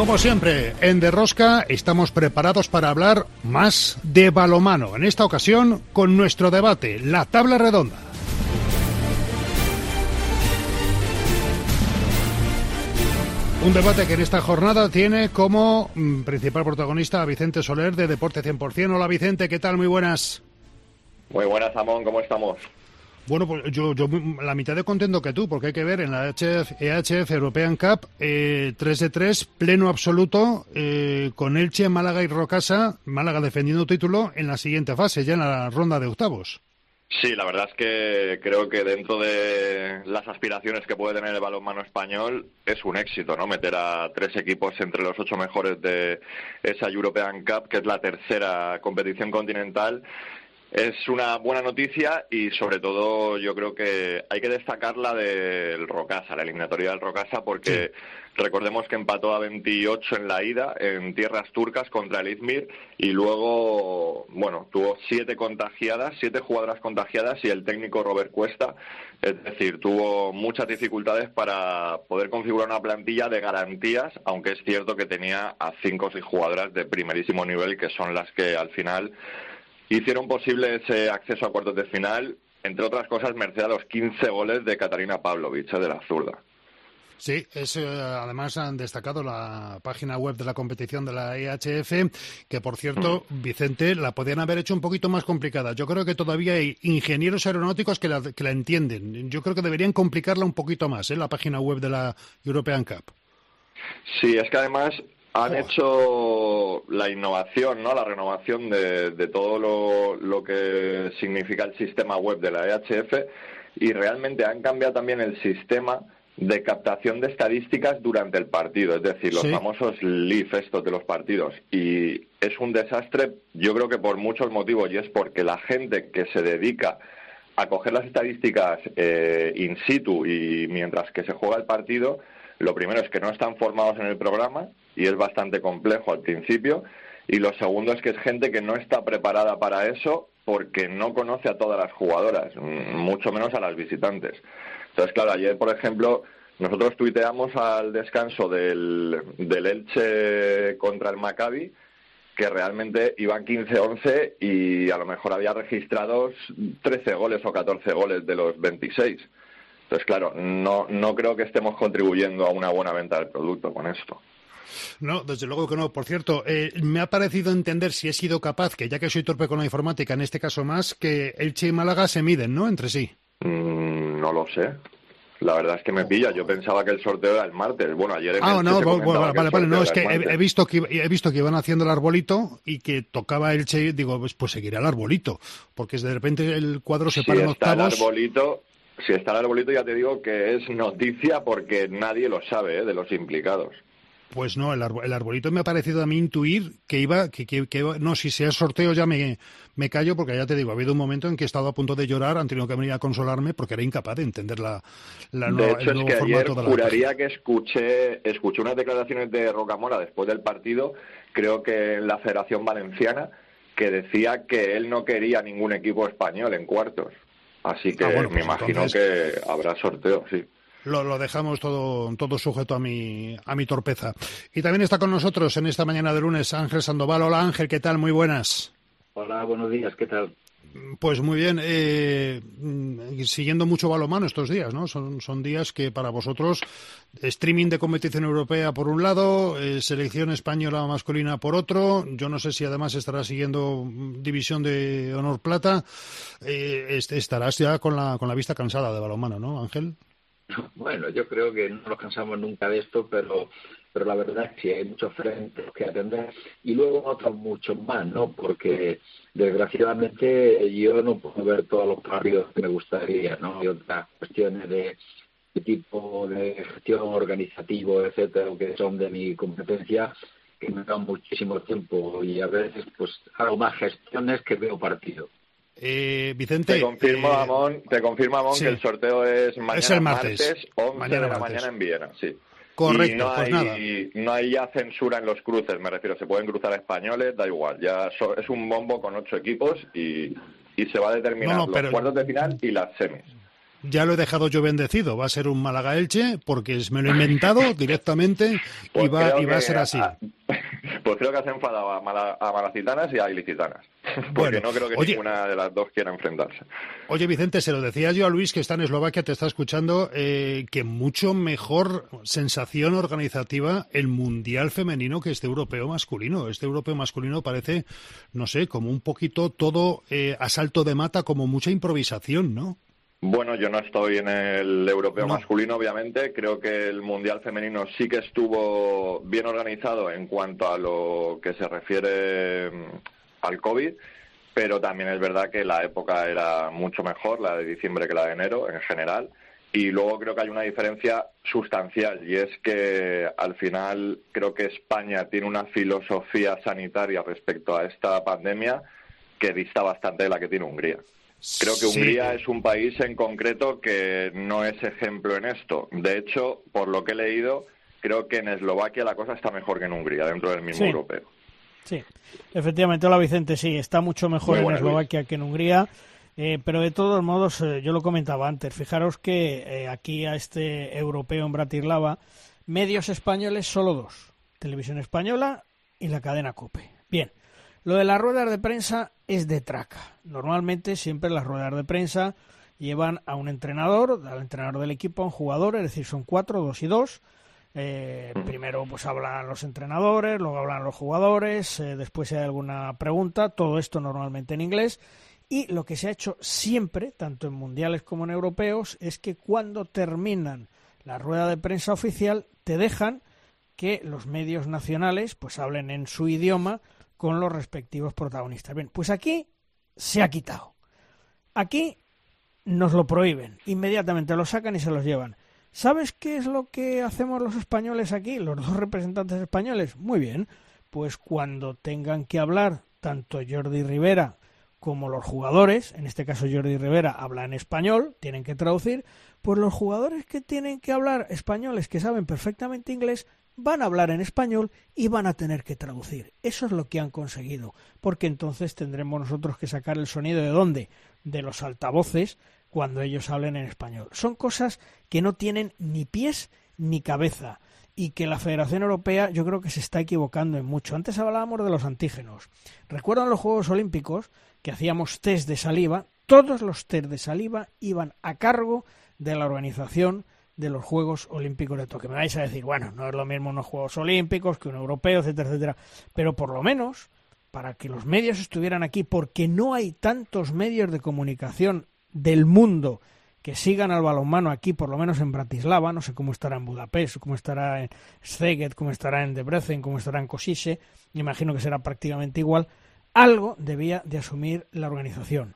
Como siempre, en Derrosca estamos preparados para hablar más de balomano. En esta ocasión, con nuestro debate, la tabla redonda. Un debate que en esta jornada tiene como mm, principal protagonista a Vicente Soler de Deporte 100%. Hola Vicente, ¿qué tal? Muy buenas. Muy buenas, Amón, ¿cómo estamos? Bueno, pues yo, yo la mitad de contento que tú, porque hay que ver en la HF, EHF European Cup eh, 3 de 3, pleno absoluto, eh, con Elche, Málaga y Rocasa, Málaga defendiendo título en la siguiente fase, ya en la ronda de octavos. Sí, la verdad es que creo que dentro de las aspiraciones que puede tener el balonmano español es un éxito, ¿no? Meter a tres equipos entre los ocho mejores de esa European Cup, que es la tercera competición continental. Es una buena noticia y sobre todo yo creo que hay que destacar la del Rocasa, la eliminatoria del Rocasa, porque recordemos que empató a 28 en la ida en tierras turcas contra el Izmir y luego, bueno, tuvo siete contagiadas, siete jugadoras contagiadas y el técnico Robert Cuesta, es decir, tuvo muchas dificultades para poder configurar una plantilla de garantías, aunque es cierto que tenía a cinco o seis jugadoras de primerísimo nivel que son las que al final hicieron posible ese acceso a cuartos de final, entre otras cosas, merced a los 15 goles de Katarina Pavlovich, de la zurda. Sí, es, eh, además han destacado la página web de la competición de la EHF, que por cierto, Vicente, la podían haber hecho un poquito más complicada. Yo creo que todavía hay ingenieros aeronáuticos que la, que la entienden. Yo creo que deberían complicarla un poquito más, ¿eh? la página web de la European Cup. Sí, es que además han hecho la innovación, ¿no? La renovación de, de todo lo, lo que significa el sistema web de la EHF y realmente han cambiado también el sistema de captación de estadísticas durante el partido, es decir, los Sí. famosos leaf estos de los partidos. Y es un desastre, yo creo que por muchos motivos, y es porque la gente que se dedica a coger las estadísticas eh, in situ y mientras que se juega el partido, lo primero es que no están formados en el programa y es bastante complejo al principio. Y lo segundo es que es gente que no está preparada para eso porque no conoce a todas las jugadoras, mucho menos a las visitantes. Entonces, claro, ayer, por ejemplo, nosotros tuiteamos al descanso del, del Elche contra el Maccabi que realmente iban 15-11 y a lo mejor había registrados 13 goles o 14 goles de los 26. Entonces, claro, no, no creo que estemos contribuyendo a una buena venta del producto con esto. No, desde luego que no. Por cierto, eh, me ha parecido entender si he sido capaz, que ya que soy torpe con la informática, en este caso más, que Elche y Málaga se miden, ¿no? Entre sí. Mm, no lo sé. La verdad es que me pilla. Yo pensaba que el sorteo era el martes. Bueno, ayer en Ah, Elche no, se bueno, vale, el vale, no, es que el he, he visto que he visto que iban haciendo el arbolito y que tocaba Elche, digo, pues, pues seguirá el arbolito, porque de repente el cuadro se si para en está el octavos. arbolito, si está el arbolito ya te digo que es noticia porque nadie lo sabe ¿eh? de los implicados. Pues no, el, arbo- el arbolito me ha parecido a mí intuir que iba, que, que- que no, si sea sorteo ya me, me callo, porque ya te digo, ha habido un momento en que he estado a punto de llorar, han tenido que venir a consolarme porque era incapaz de entender la, la de nueva- hecho, el es que ayer la juraría que escuché, escuché unas declaraciones de Rocamora después del partido, creo que en la Federación Valenciana, que decía que él no quería ningún equipo español en cuartos. Así que Ah, bueno, me pues imagino entonces- que habrá sorteo, sí. Lo, lo dejamos todo, todo sujeto a mi, a mi torpeza. Y también está con nosotros en esta mañana de lunes Ángel Sandoval. Hola Ángel, ¿qué tal? Muy buenas. Hola, buenos días, ¿qué tal? Pues muy bien, eh, siguiendo mucho balomano estos días, ¿no? Son, son días que para vosotros, streaming de competición europea por un lado, eh, selección española masculina por otro, yo no sé si además estarás siguiendo división de honor plata, eh, est- estarás ya con la, con la vista cansada de balomano, ¿no, Ángel? <laughs> Bueno, yo creo que no nos cansamos nunca de esto, pero pero la verdad es que hay muchos frentes que atender y luego otros muchos más, ¿no? Porque desgraciadamente yo no puedo ver todos los partidos que me gustaría, ¿no? Hay otras cuestiones de, tipo de gestión organizativo, etcétera, que son de mi competencia que me dan muchísimo tiempo y a veces pues hago más gestiones que veo partidos. Eh, Vicente. Te confirmo, eh, Amón, te confirmo, Amón, sí. que el sorteo es mañana Es el martes. 11 Mañana de la martes. mañana en Viena, sí. Correcto, y no pues hay, nada. no hay ya censura en los cruces, me refiero, se pueden cruzar españoles, da igual, ya so- es un bombo con ocho equipos y, y se va a determinar No, no, pero- los cuartos de final y las semis. Ya lo he dejado yo bendecido. Va a ser un Málaga-Elche porque es- me lo he inventado <laughs> directamente y Pues va, y va a ser así. a- <laughs> Pues creo que has enfadado a, mala- a malacitanas y a ilicitanas. Porque Bueno, no creo que oye- ninguna de las dos quiera enfrentarse. Oye, Vicente, se lo decía yo a Luis, que está en Eslovaquia, te está escuchando, eh, que mucho mejor sensación organizativa el Mundial femenino que este europeo masculino. Este europeo masculino parece, no sé, como un poquito todo eh, a salto de mata, como mucha improvisación, ¿no? Bueno, yo no estoy en el europeo No. masculino, obviamente. Creo que el mundial femenino sí que estuvo bien organizado en cuanto a lo que se refiere mm, al COVID, pero también es verdad que la época era mucho mejor, la de diciembre que la de enero en general. Y luego creo que hay una diferencia sustancial y es que al final creo que España tiene una filosofía sanitaria respecto a esta pandemia que dista bastante de la que tiene Hungría. Creo que Sí. Hungría es un país en concreto que no es ejemplo en esto. De hecho, por lo que he leído, creo que en Eslovaquia la cosa está mejor que en Hungría, dentro del mismo Sí. europeo. Sí, efectivamente, hola Vicente, sí, está mucho mejor en Eslovaquia que en Hungría, eh, pero de todos modos, eh, yo lo comentaba antes, fijaros que eh, aquí a este europeo en Bratislava, medios españoles solo dos, Televisión Española y la cadena COPE. Bien, lo de las ruedas de prensa es de traca. Normalmente siempre las ruedas de prensa llevan a un entrenador, al entrenador del equipo, a un jugador, es decir, son cuatro, dos y dos. Eh, primero pues hablan los entrenadores, luego hablan los jugadores, eh, después si hay alguna pregunta, todo esto normalmente en inglés. Y lo que se ha hecho siempre, tanto en mundiales como en europeos, es que cuando terminan la rueda de prensa oficial, te dejan que los medios nacionales pues hablen en su idioma con los respectivos protagonistas. Bien, pues aquí se ha quitado. Aquí nos lo prohíben, inmediatamente lo sacan y se los llevan. ¿Sabes qué es lo que hacemos los españoles aquí, los dos representantes españoles? Muy bien, pues cuando tengan que hablar tanto Jordi Rivera como los jugadores, en este caso Jordi Rivera habla en español, tienen que traducir, pues los jugadores que tienen que hablar españoles que saben perfectamente inglés van a hablar en español y van a tener que traducir. Eso es lo que han conseguido, porque entonces tendremos nosotros que sacar el sonido de dónde? De los altavoces cuando ellos hablen en español. Son cosas que no tienen ni pies ni cabeza y que la Federación Europea yo creo que se está equivocando en mucho. Antes hablábamos de los antígenos. ¿Recuerdan los Juegos Olímpicos que hacíamos test de saliva? Todos los test de saliva iban a cargo de la organización de los Juegos Olímpicos de Tokio. Me vais a decir, bueno, no es lo mismo unos Juegos Olímpicos que un europeo, etcétera, etcétera. Pero por lo menos, para que los medios estuvieran aquí, porque no hay tantos medios de comunicación del mundo que sigan al balonmano aquí, por lo menos en Bratislava, no sé cómo estará en Budapest, cómo estará en Szeged, cómo estará en Debrecen, cómo estará en Kosice, imagino que será prácticamente igual, algo debía de asumir la organización.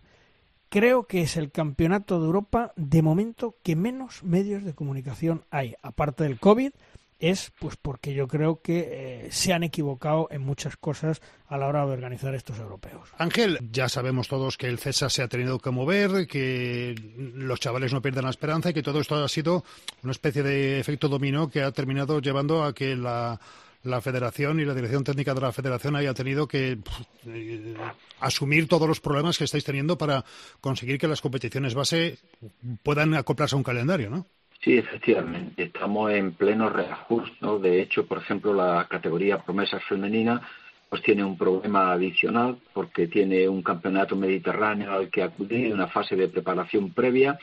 Creo que es el campeonato de Europa de momento que menos medios de comunicación hay, aparte del COVID, es pues porque yo creo que eh, se han equivocado en muchas cosas a la hora de organizar estos europeos. Ángel, ya sabemos todos que el CESA se ha tenido que mover, que los chavales no pierdan la esperanza y que todo esto ha sido una especie de efecto dominó que ha terminado llevando a que la, la federación y la dirección técnica de la federación haya tenido que eh, asumir todos los problemas que estáis teniendo para conseguir que las competiciones base puedan acoplarse a un calendario, ¿no? Sí, efectivamente. Estamos en pleno reajuste. De hecho, por ejemplo, la categoría promesas femenina pues tiene un problema adicional porque tiene un campeonato mediterráneo al que acudir, una fase de preparación previa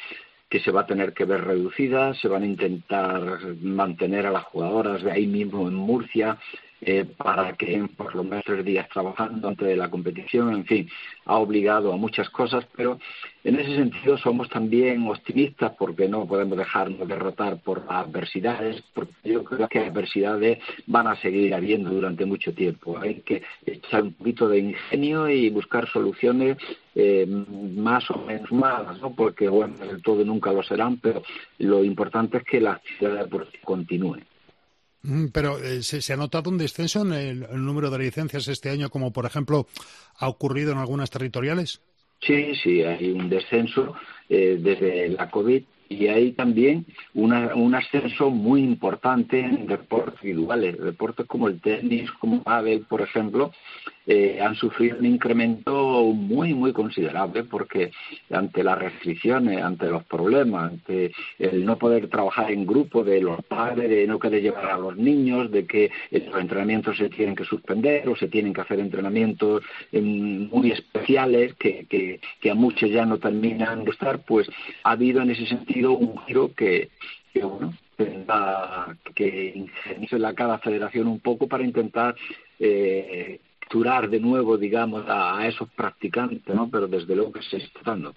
que se va a tener que ver reducida, se van a intentar mantener a las jugadoras de ahí mismo en Murcia eh, para que por lo menos tres días trabajando antes de la competición, en fin, ha obligado a muchas cosas, pero en ese sentido somos también optimistas porque no podemos dejarnos derrotar por adversidades, porque yo creo que adversidades van a seguir habiendo durante mucho tiempo. Hay que echar un poquito de ingenio y buscar soluciones eh, más o menos malas, ¿no? porque bueno, del todo nunca lo serán, pero lo importante es que la actividad deportiva continúe. Mm, Pero eh, ¿se, se ha notado un descenso en el, número de licencias este año, como por ejemplo ha ocurrido en algunas territoriales. Sí, sí, hay un descenso eh, desde la COVID y hay también una, un ascenso muy importante en deportes individuales. Deportes como el tenis, como pádel, por ejemplo, eh, han sufrido un incremento muy, muy considerable porque ante las restricciones, ante los problemas, ante el no poder trabajar en grupo de los padres, de no querer llevar a los niños, de que los entrenamientos se tienen que suspender o se tienen que hacer entrenamientos eh, muy especiales que, a muchos ya no terminan de estar, pues ha habido en ese sentido un giro que, que bueno, tendrá que ingeniarse la cada federación un poco para intentar eh, capturar de nuevo, digamos, a, a esos practicantes, ¿no? Pero desde luego que se está dando.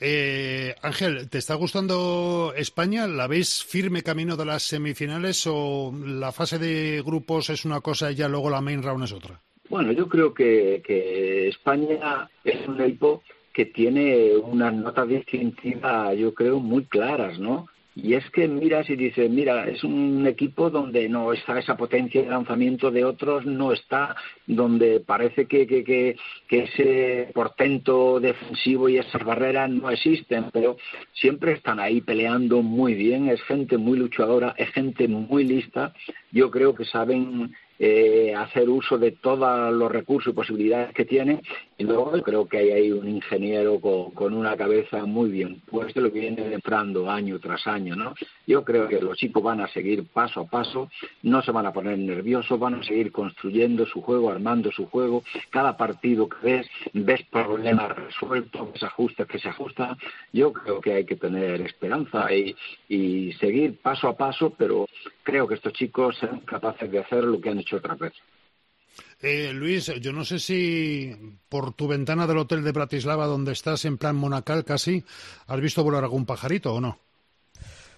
Eh, Ángel, ¿te está gustando España? ¿La ves firme camino de las semifinales o la fase de grupos es una cosa y ya luego la main round es otra? Bueno, yo creo que, que España es un equipo que tiene unas notas distintivas, yo creo, muy claras, ¿no? Y es que miras y dices, mira, es un equipo donde no está esa potencia de lanzamiento de otros, no está, donde parece que, que, que, que ese portento defensivo y esas barreras no existen, pero siempre están ahí peleando muy bien, es gente muy luchadora, es gente muy lista, yo creo que saben eh, hacer uso de todos los recursos y posibilidades que tienen. Y luego creo que hay ahí un ingeniero con, con una cabeza muy bien puesta, lo que viene demostrando año tras año. ¿no? Yo creo que los chicos van a seguir paso a paso, no se van a poner nerviosos, van a seguir construyendo su juego, armando su juego. Cada partido que ves, ves problemas resueltos, ves ajustes que se ajustan. Yo creo que hay que tener esperanza y, y seguir paso a paso, pero creo que estos chicos serán capaces de hacer lo que han hecho otras veces. Eh, Luis, yo no sé si por tu ventana del hotel de Bratislava, donde estás en plan monacal casi, has visto volar algún pajarito o no.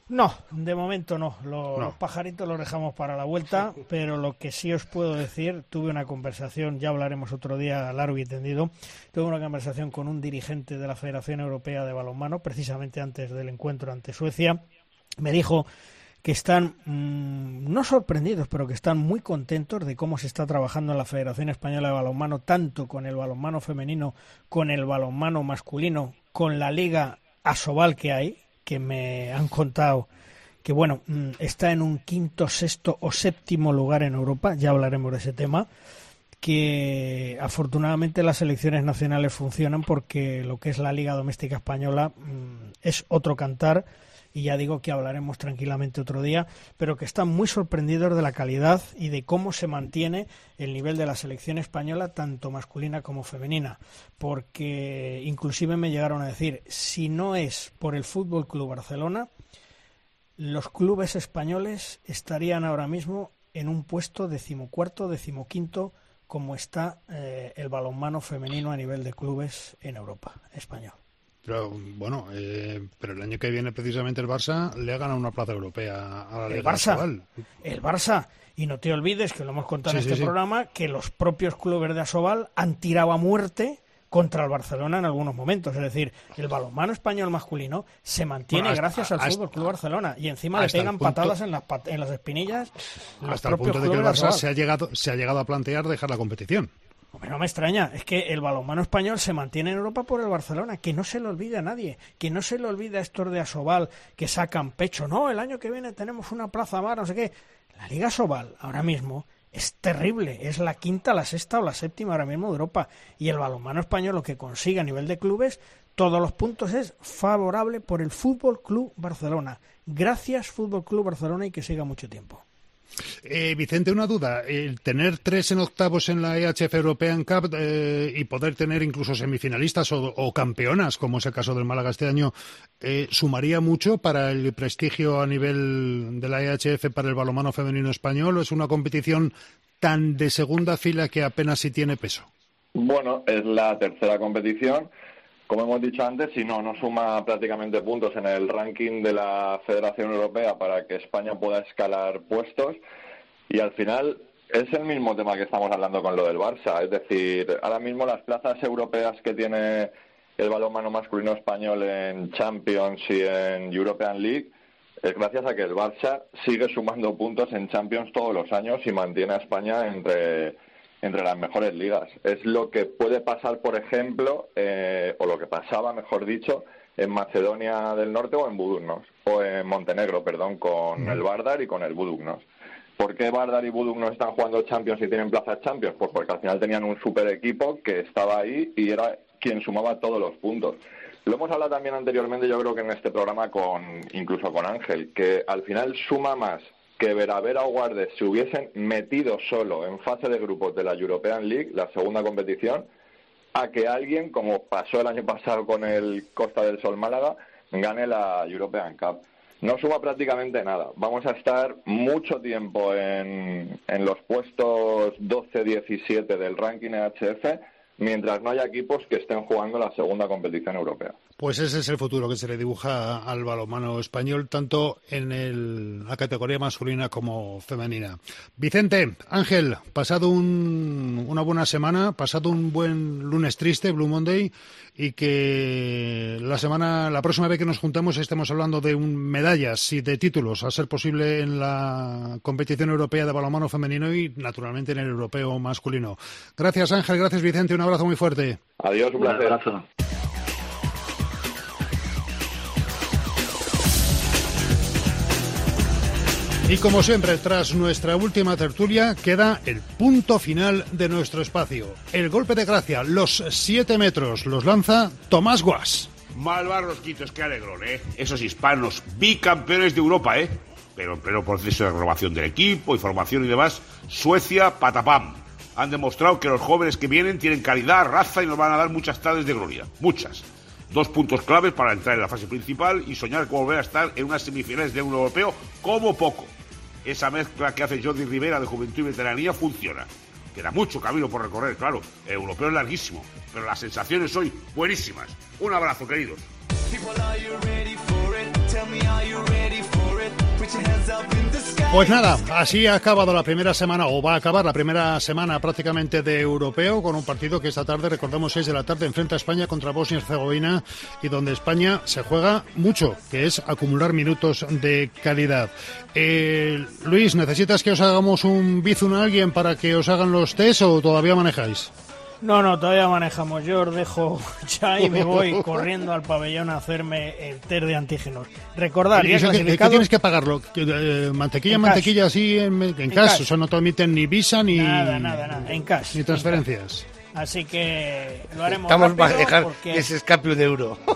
No, de momento no. Lo- No. Los pajaritos los dejamos para la vuelta, <laughs> pero lo que sí os puedo decir, tuve una conversación, ya hablaremos otro día largo y tendido, tuve una conversación con un dirigente de la Federación Europea de Balonmano, precisamente antes del encuentro ante Suecia. Me dijo que están mm, no sorprendidos, pero que están muy contentos de cómo se está trabajando en la Federación Española de Balonmano, tanto con el balonmano femenino, con el balonmano masculino, con la liga Asobal que hay, que me han contado que bueno, mm, está en un quinto, sexto o séptimo lugar en Europa, ya hablaremos de ese tema, que afortunadamente las selecciones nacionales funcionan porque lo que es la Liga Doméstica Española mm, es otro cantar y ya digo que hablaremos tranquilamente otro día, pero que están muy sorprendidos de la calidad y de cómo se mantiene el nivel de la selección española, tanto masculina como femenina, porque inclusive me llegaron a decir, si no es por el Fútbol Club Barcelona, los clubes españoles estarían ahora mismo en un puesto decimocuarto, decimoquinto, como está eh, el balonmano femenino a nivel de clubes en Europa español. Pero bueno, eh, pero el año que viene precisamente el Barça le ha ganado una plaza europea a la El Liga Barça, el Barça. Y no te olvides, que lo hemos contado en Sí, este sí, programa, que los propios clubes de Asobal han tirado a muerte contra el Barcelona en algunos momentos. Es decir, el balonmano español masculino se mantiene Bueno, hasta- gracias al hasta- Fútbol Club Barcelona y encima le pegan punto- patadas en las, en las espinillas Hasta el punto de que el Barça se ha llegado se ha llegado a plantear dejar la competición. No me extraña, es que el balonmano español se mantiene en Europa por el Barcelona, que no se le olvide a nadie, que no se le olvide a estos de Asobal que sacan pecho, no, el año que viene tenemos una plaza más, no sé qué. La Liga Asobal ahora mismo es terrible, es la quinta, la sexta o la séptima ahora mismo de Europa y el balonmano español lo que consigue a nivel de clubes todos los puntos es favorable por el Fútbol Club Barcelona. Gracias Fútbol Club Barcelona y que siga mucho tiempo. Eh, Vicente, una duda. El tener tres en octavos en la EHF European Cup eh, y poder tener incluso semifinalistas o, campeonas, como es el caso del Málaga este año, eh, ¿sumaría mucho para el prestigio a nivel de la EHF para el balomano femenino español? ¿O es una competición tan de segunda fila que apenas si tiene peso? Bueno, es la tercera competición. Como hemos dicho antes, si no, no suma prácticamente puntos en el ranking de la Federación Europea para que España pueda escalar puestos. Y al final es el mismo tema que estamos hablando con lo del Barça. Es decir, ahora mismo las plazas europeas que tiene el balonmano masculino español en Champions y en European League es gracias a que el Barça sigue sumando puntos en Champions todos los años y mantiene a España entre entre las mejores ligas. Es lo que puede pasar, por ejemplo, eh, o lo que pasaba, mejor dicho, en Macedonia del Norte o en Budugnos, o en Montenegro, perdón, con el Bardar y con el Budugnos. ¿Por qué Bardar y Budugnos están jugando Champions y tienen plazas Champions? Pues porque al final tenían un super equipo que estaba ahí y era quien sumaba todos los puntos. Lo hemos hablado también anteriormente, yo creo que en este programa, con incluso con Ángel, que al final suma más que Veravera o Guardes se hubiesen metido solo en fase de grupos de la European League, la segunda competición, a que alguien, como pasó el año pasado con el Costa del Sol Málaga, gane la European Cup. No suma prácticamente nada. Vamos a estar mucho tiempo en, en los puestos 12-17 del ranking EHF mientras no haya equipos que estén jugando la segunda competición europea. Pues ese es el futuro que se le dibuja al balonmano español, tanto en el, la categoría masculina como femenina. Vicente, Ángel, pasado un, una buena semana, pasado un buen lunes triste, Blue Monday, y que la semana, la próxima vez que nos juntemos estemos hablando de un, medallas y de títulos, a ser posible en la competición europea de balonmano femenino y naturalmente en el europeo masculino. Gracias Ángel, gracias Vicente, un abrazo muy fuerte. Adiós, un placer. abrazo. Y como siempre, tras nuestra última tertulia, queda el punto final de nuestro espacio. El golpe de gracia, los siete metros, los lanza Tomás Guas. Malvar los quitos, qué alegrón, ¿eh? Esos hispanos, bicampeones de Europa, ¿eh? Pero en pleno proceso de renovación del equipo y formación y demás, Suecia, patapam. Han demostrado que los jóvenes que vienen tienen calidad, raza y nos van a dar muchas tardes de gloria. Muchas. Dos puntos claves para entrar en la fase principal y soñar con volver a estar en unas semifinales de un europeo como poco. Esa mezcla que hace Jordi Rivera de juventud y veteranía funciona. Queda mucho camino por recorrer, claro. El europeo es larguísimo, pero las sensaciones hoy buenísimas. Un abrazo, queridos. Pues nada, así ha acabado la primera semana, o va a acabar la primera semana prácticamente de europeo, con un partido que esta tarde, recordamos, 6 de la tarde, enfrenta a España contra Bosnia y Herzegovina, y donde España se juega mucho, que es acumular minutos de calidad. Eh, Luis, ¿necesitas que os hagamos un bizun a alguien para que os hagan los test o todavía manejáis? No, no, todavía manejamos. Yo os dejo <laughs> ya y me voy corriendo al pabellón a hacerme el test de antígenos. Recordar, ¿Y ya clasificados... tienes que pagarlo? Eh, mantequilla, En mantequilla, así en, en, cash. cash. O sea, no te admiten ni visa ni, Nada, nada, nada, en cash. ni transferencias. Así que lo haremos Estamos para dejar porque- que se escape un euro. <laughs>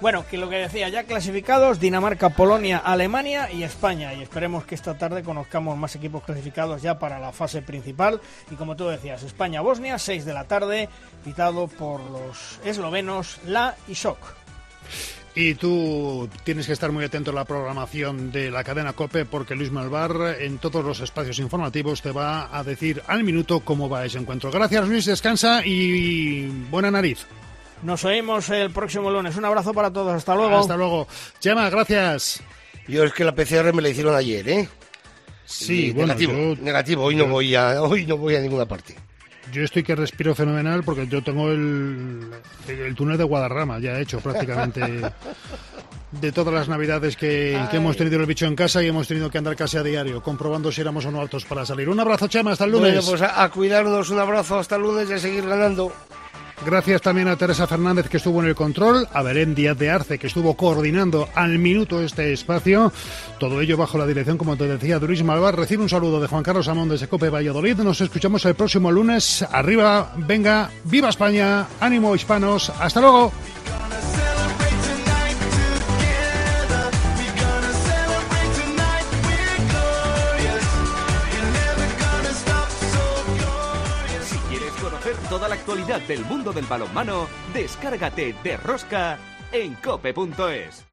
Bueno, que lo que decía, ya clasificados, Dinamarca, Polonia, Alemania y España. Y esperemos que esta tarde conozcamos más equipos clasificados ya para la fase principal. Y como tú decías, España-Bosnia, 6 de la tarde, pitado por los eslovenos La y Sok. Y tú tienes que estar muy atento a la programación de la cadena COPE porque Luis Malvar en todos los espacios informativos te va a decir al minuto cómo va ese encuentro. Gracias Luis, descansa y buena nariz. Nos oímos el próximo lunes. Un abrazo para todos. Hasta luego. Hasta luego. Chema, gracias. Yo es que la PCR me la hicieron ayer, ¿eh? Sí, Y bueno, negativo, yo- negativo. Hoy no voy a, hoy no voy a ninguna parte. Yo estoy que respiro fenomenal porque yo tengo el, el túnel de Guadarrama ya hecho prácticamente de todas las navidades que, que hemos tenido el bicho en casa y hemos tenido que andar casi a diario comprobando si éramos o no altos para salir. Un abrazo, Chema, hasta el lunes. Bueno, pues a, a cuidarnos. Un abrazo hasta el lunes y a seguir ganando. Gracias también a Teresa Fernández que estuvo en el control, a Belén Díaz de Arce que estuvo coordinando al minuto este espacio. Todo ello bajo la dirección, como te decía, Duris Malvar. Recibe un saludo de Juan Carlos Amón de Secope Valladolid. Nos escuchamos el próximo lunes. Arriba, venga, viva España, ánimo hispanos. Hasta luego. Actualidad del mundo del balonmano, descárgate de Rosca en cope.es.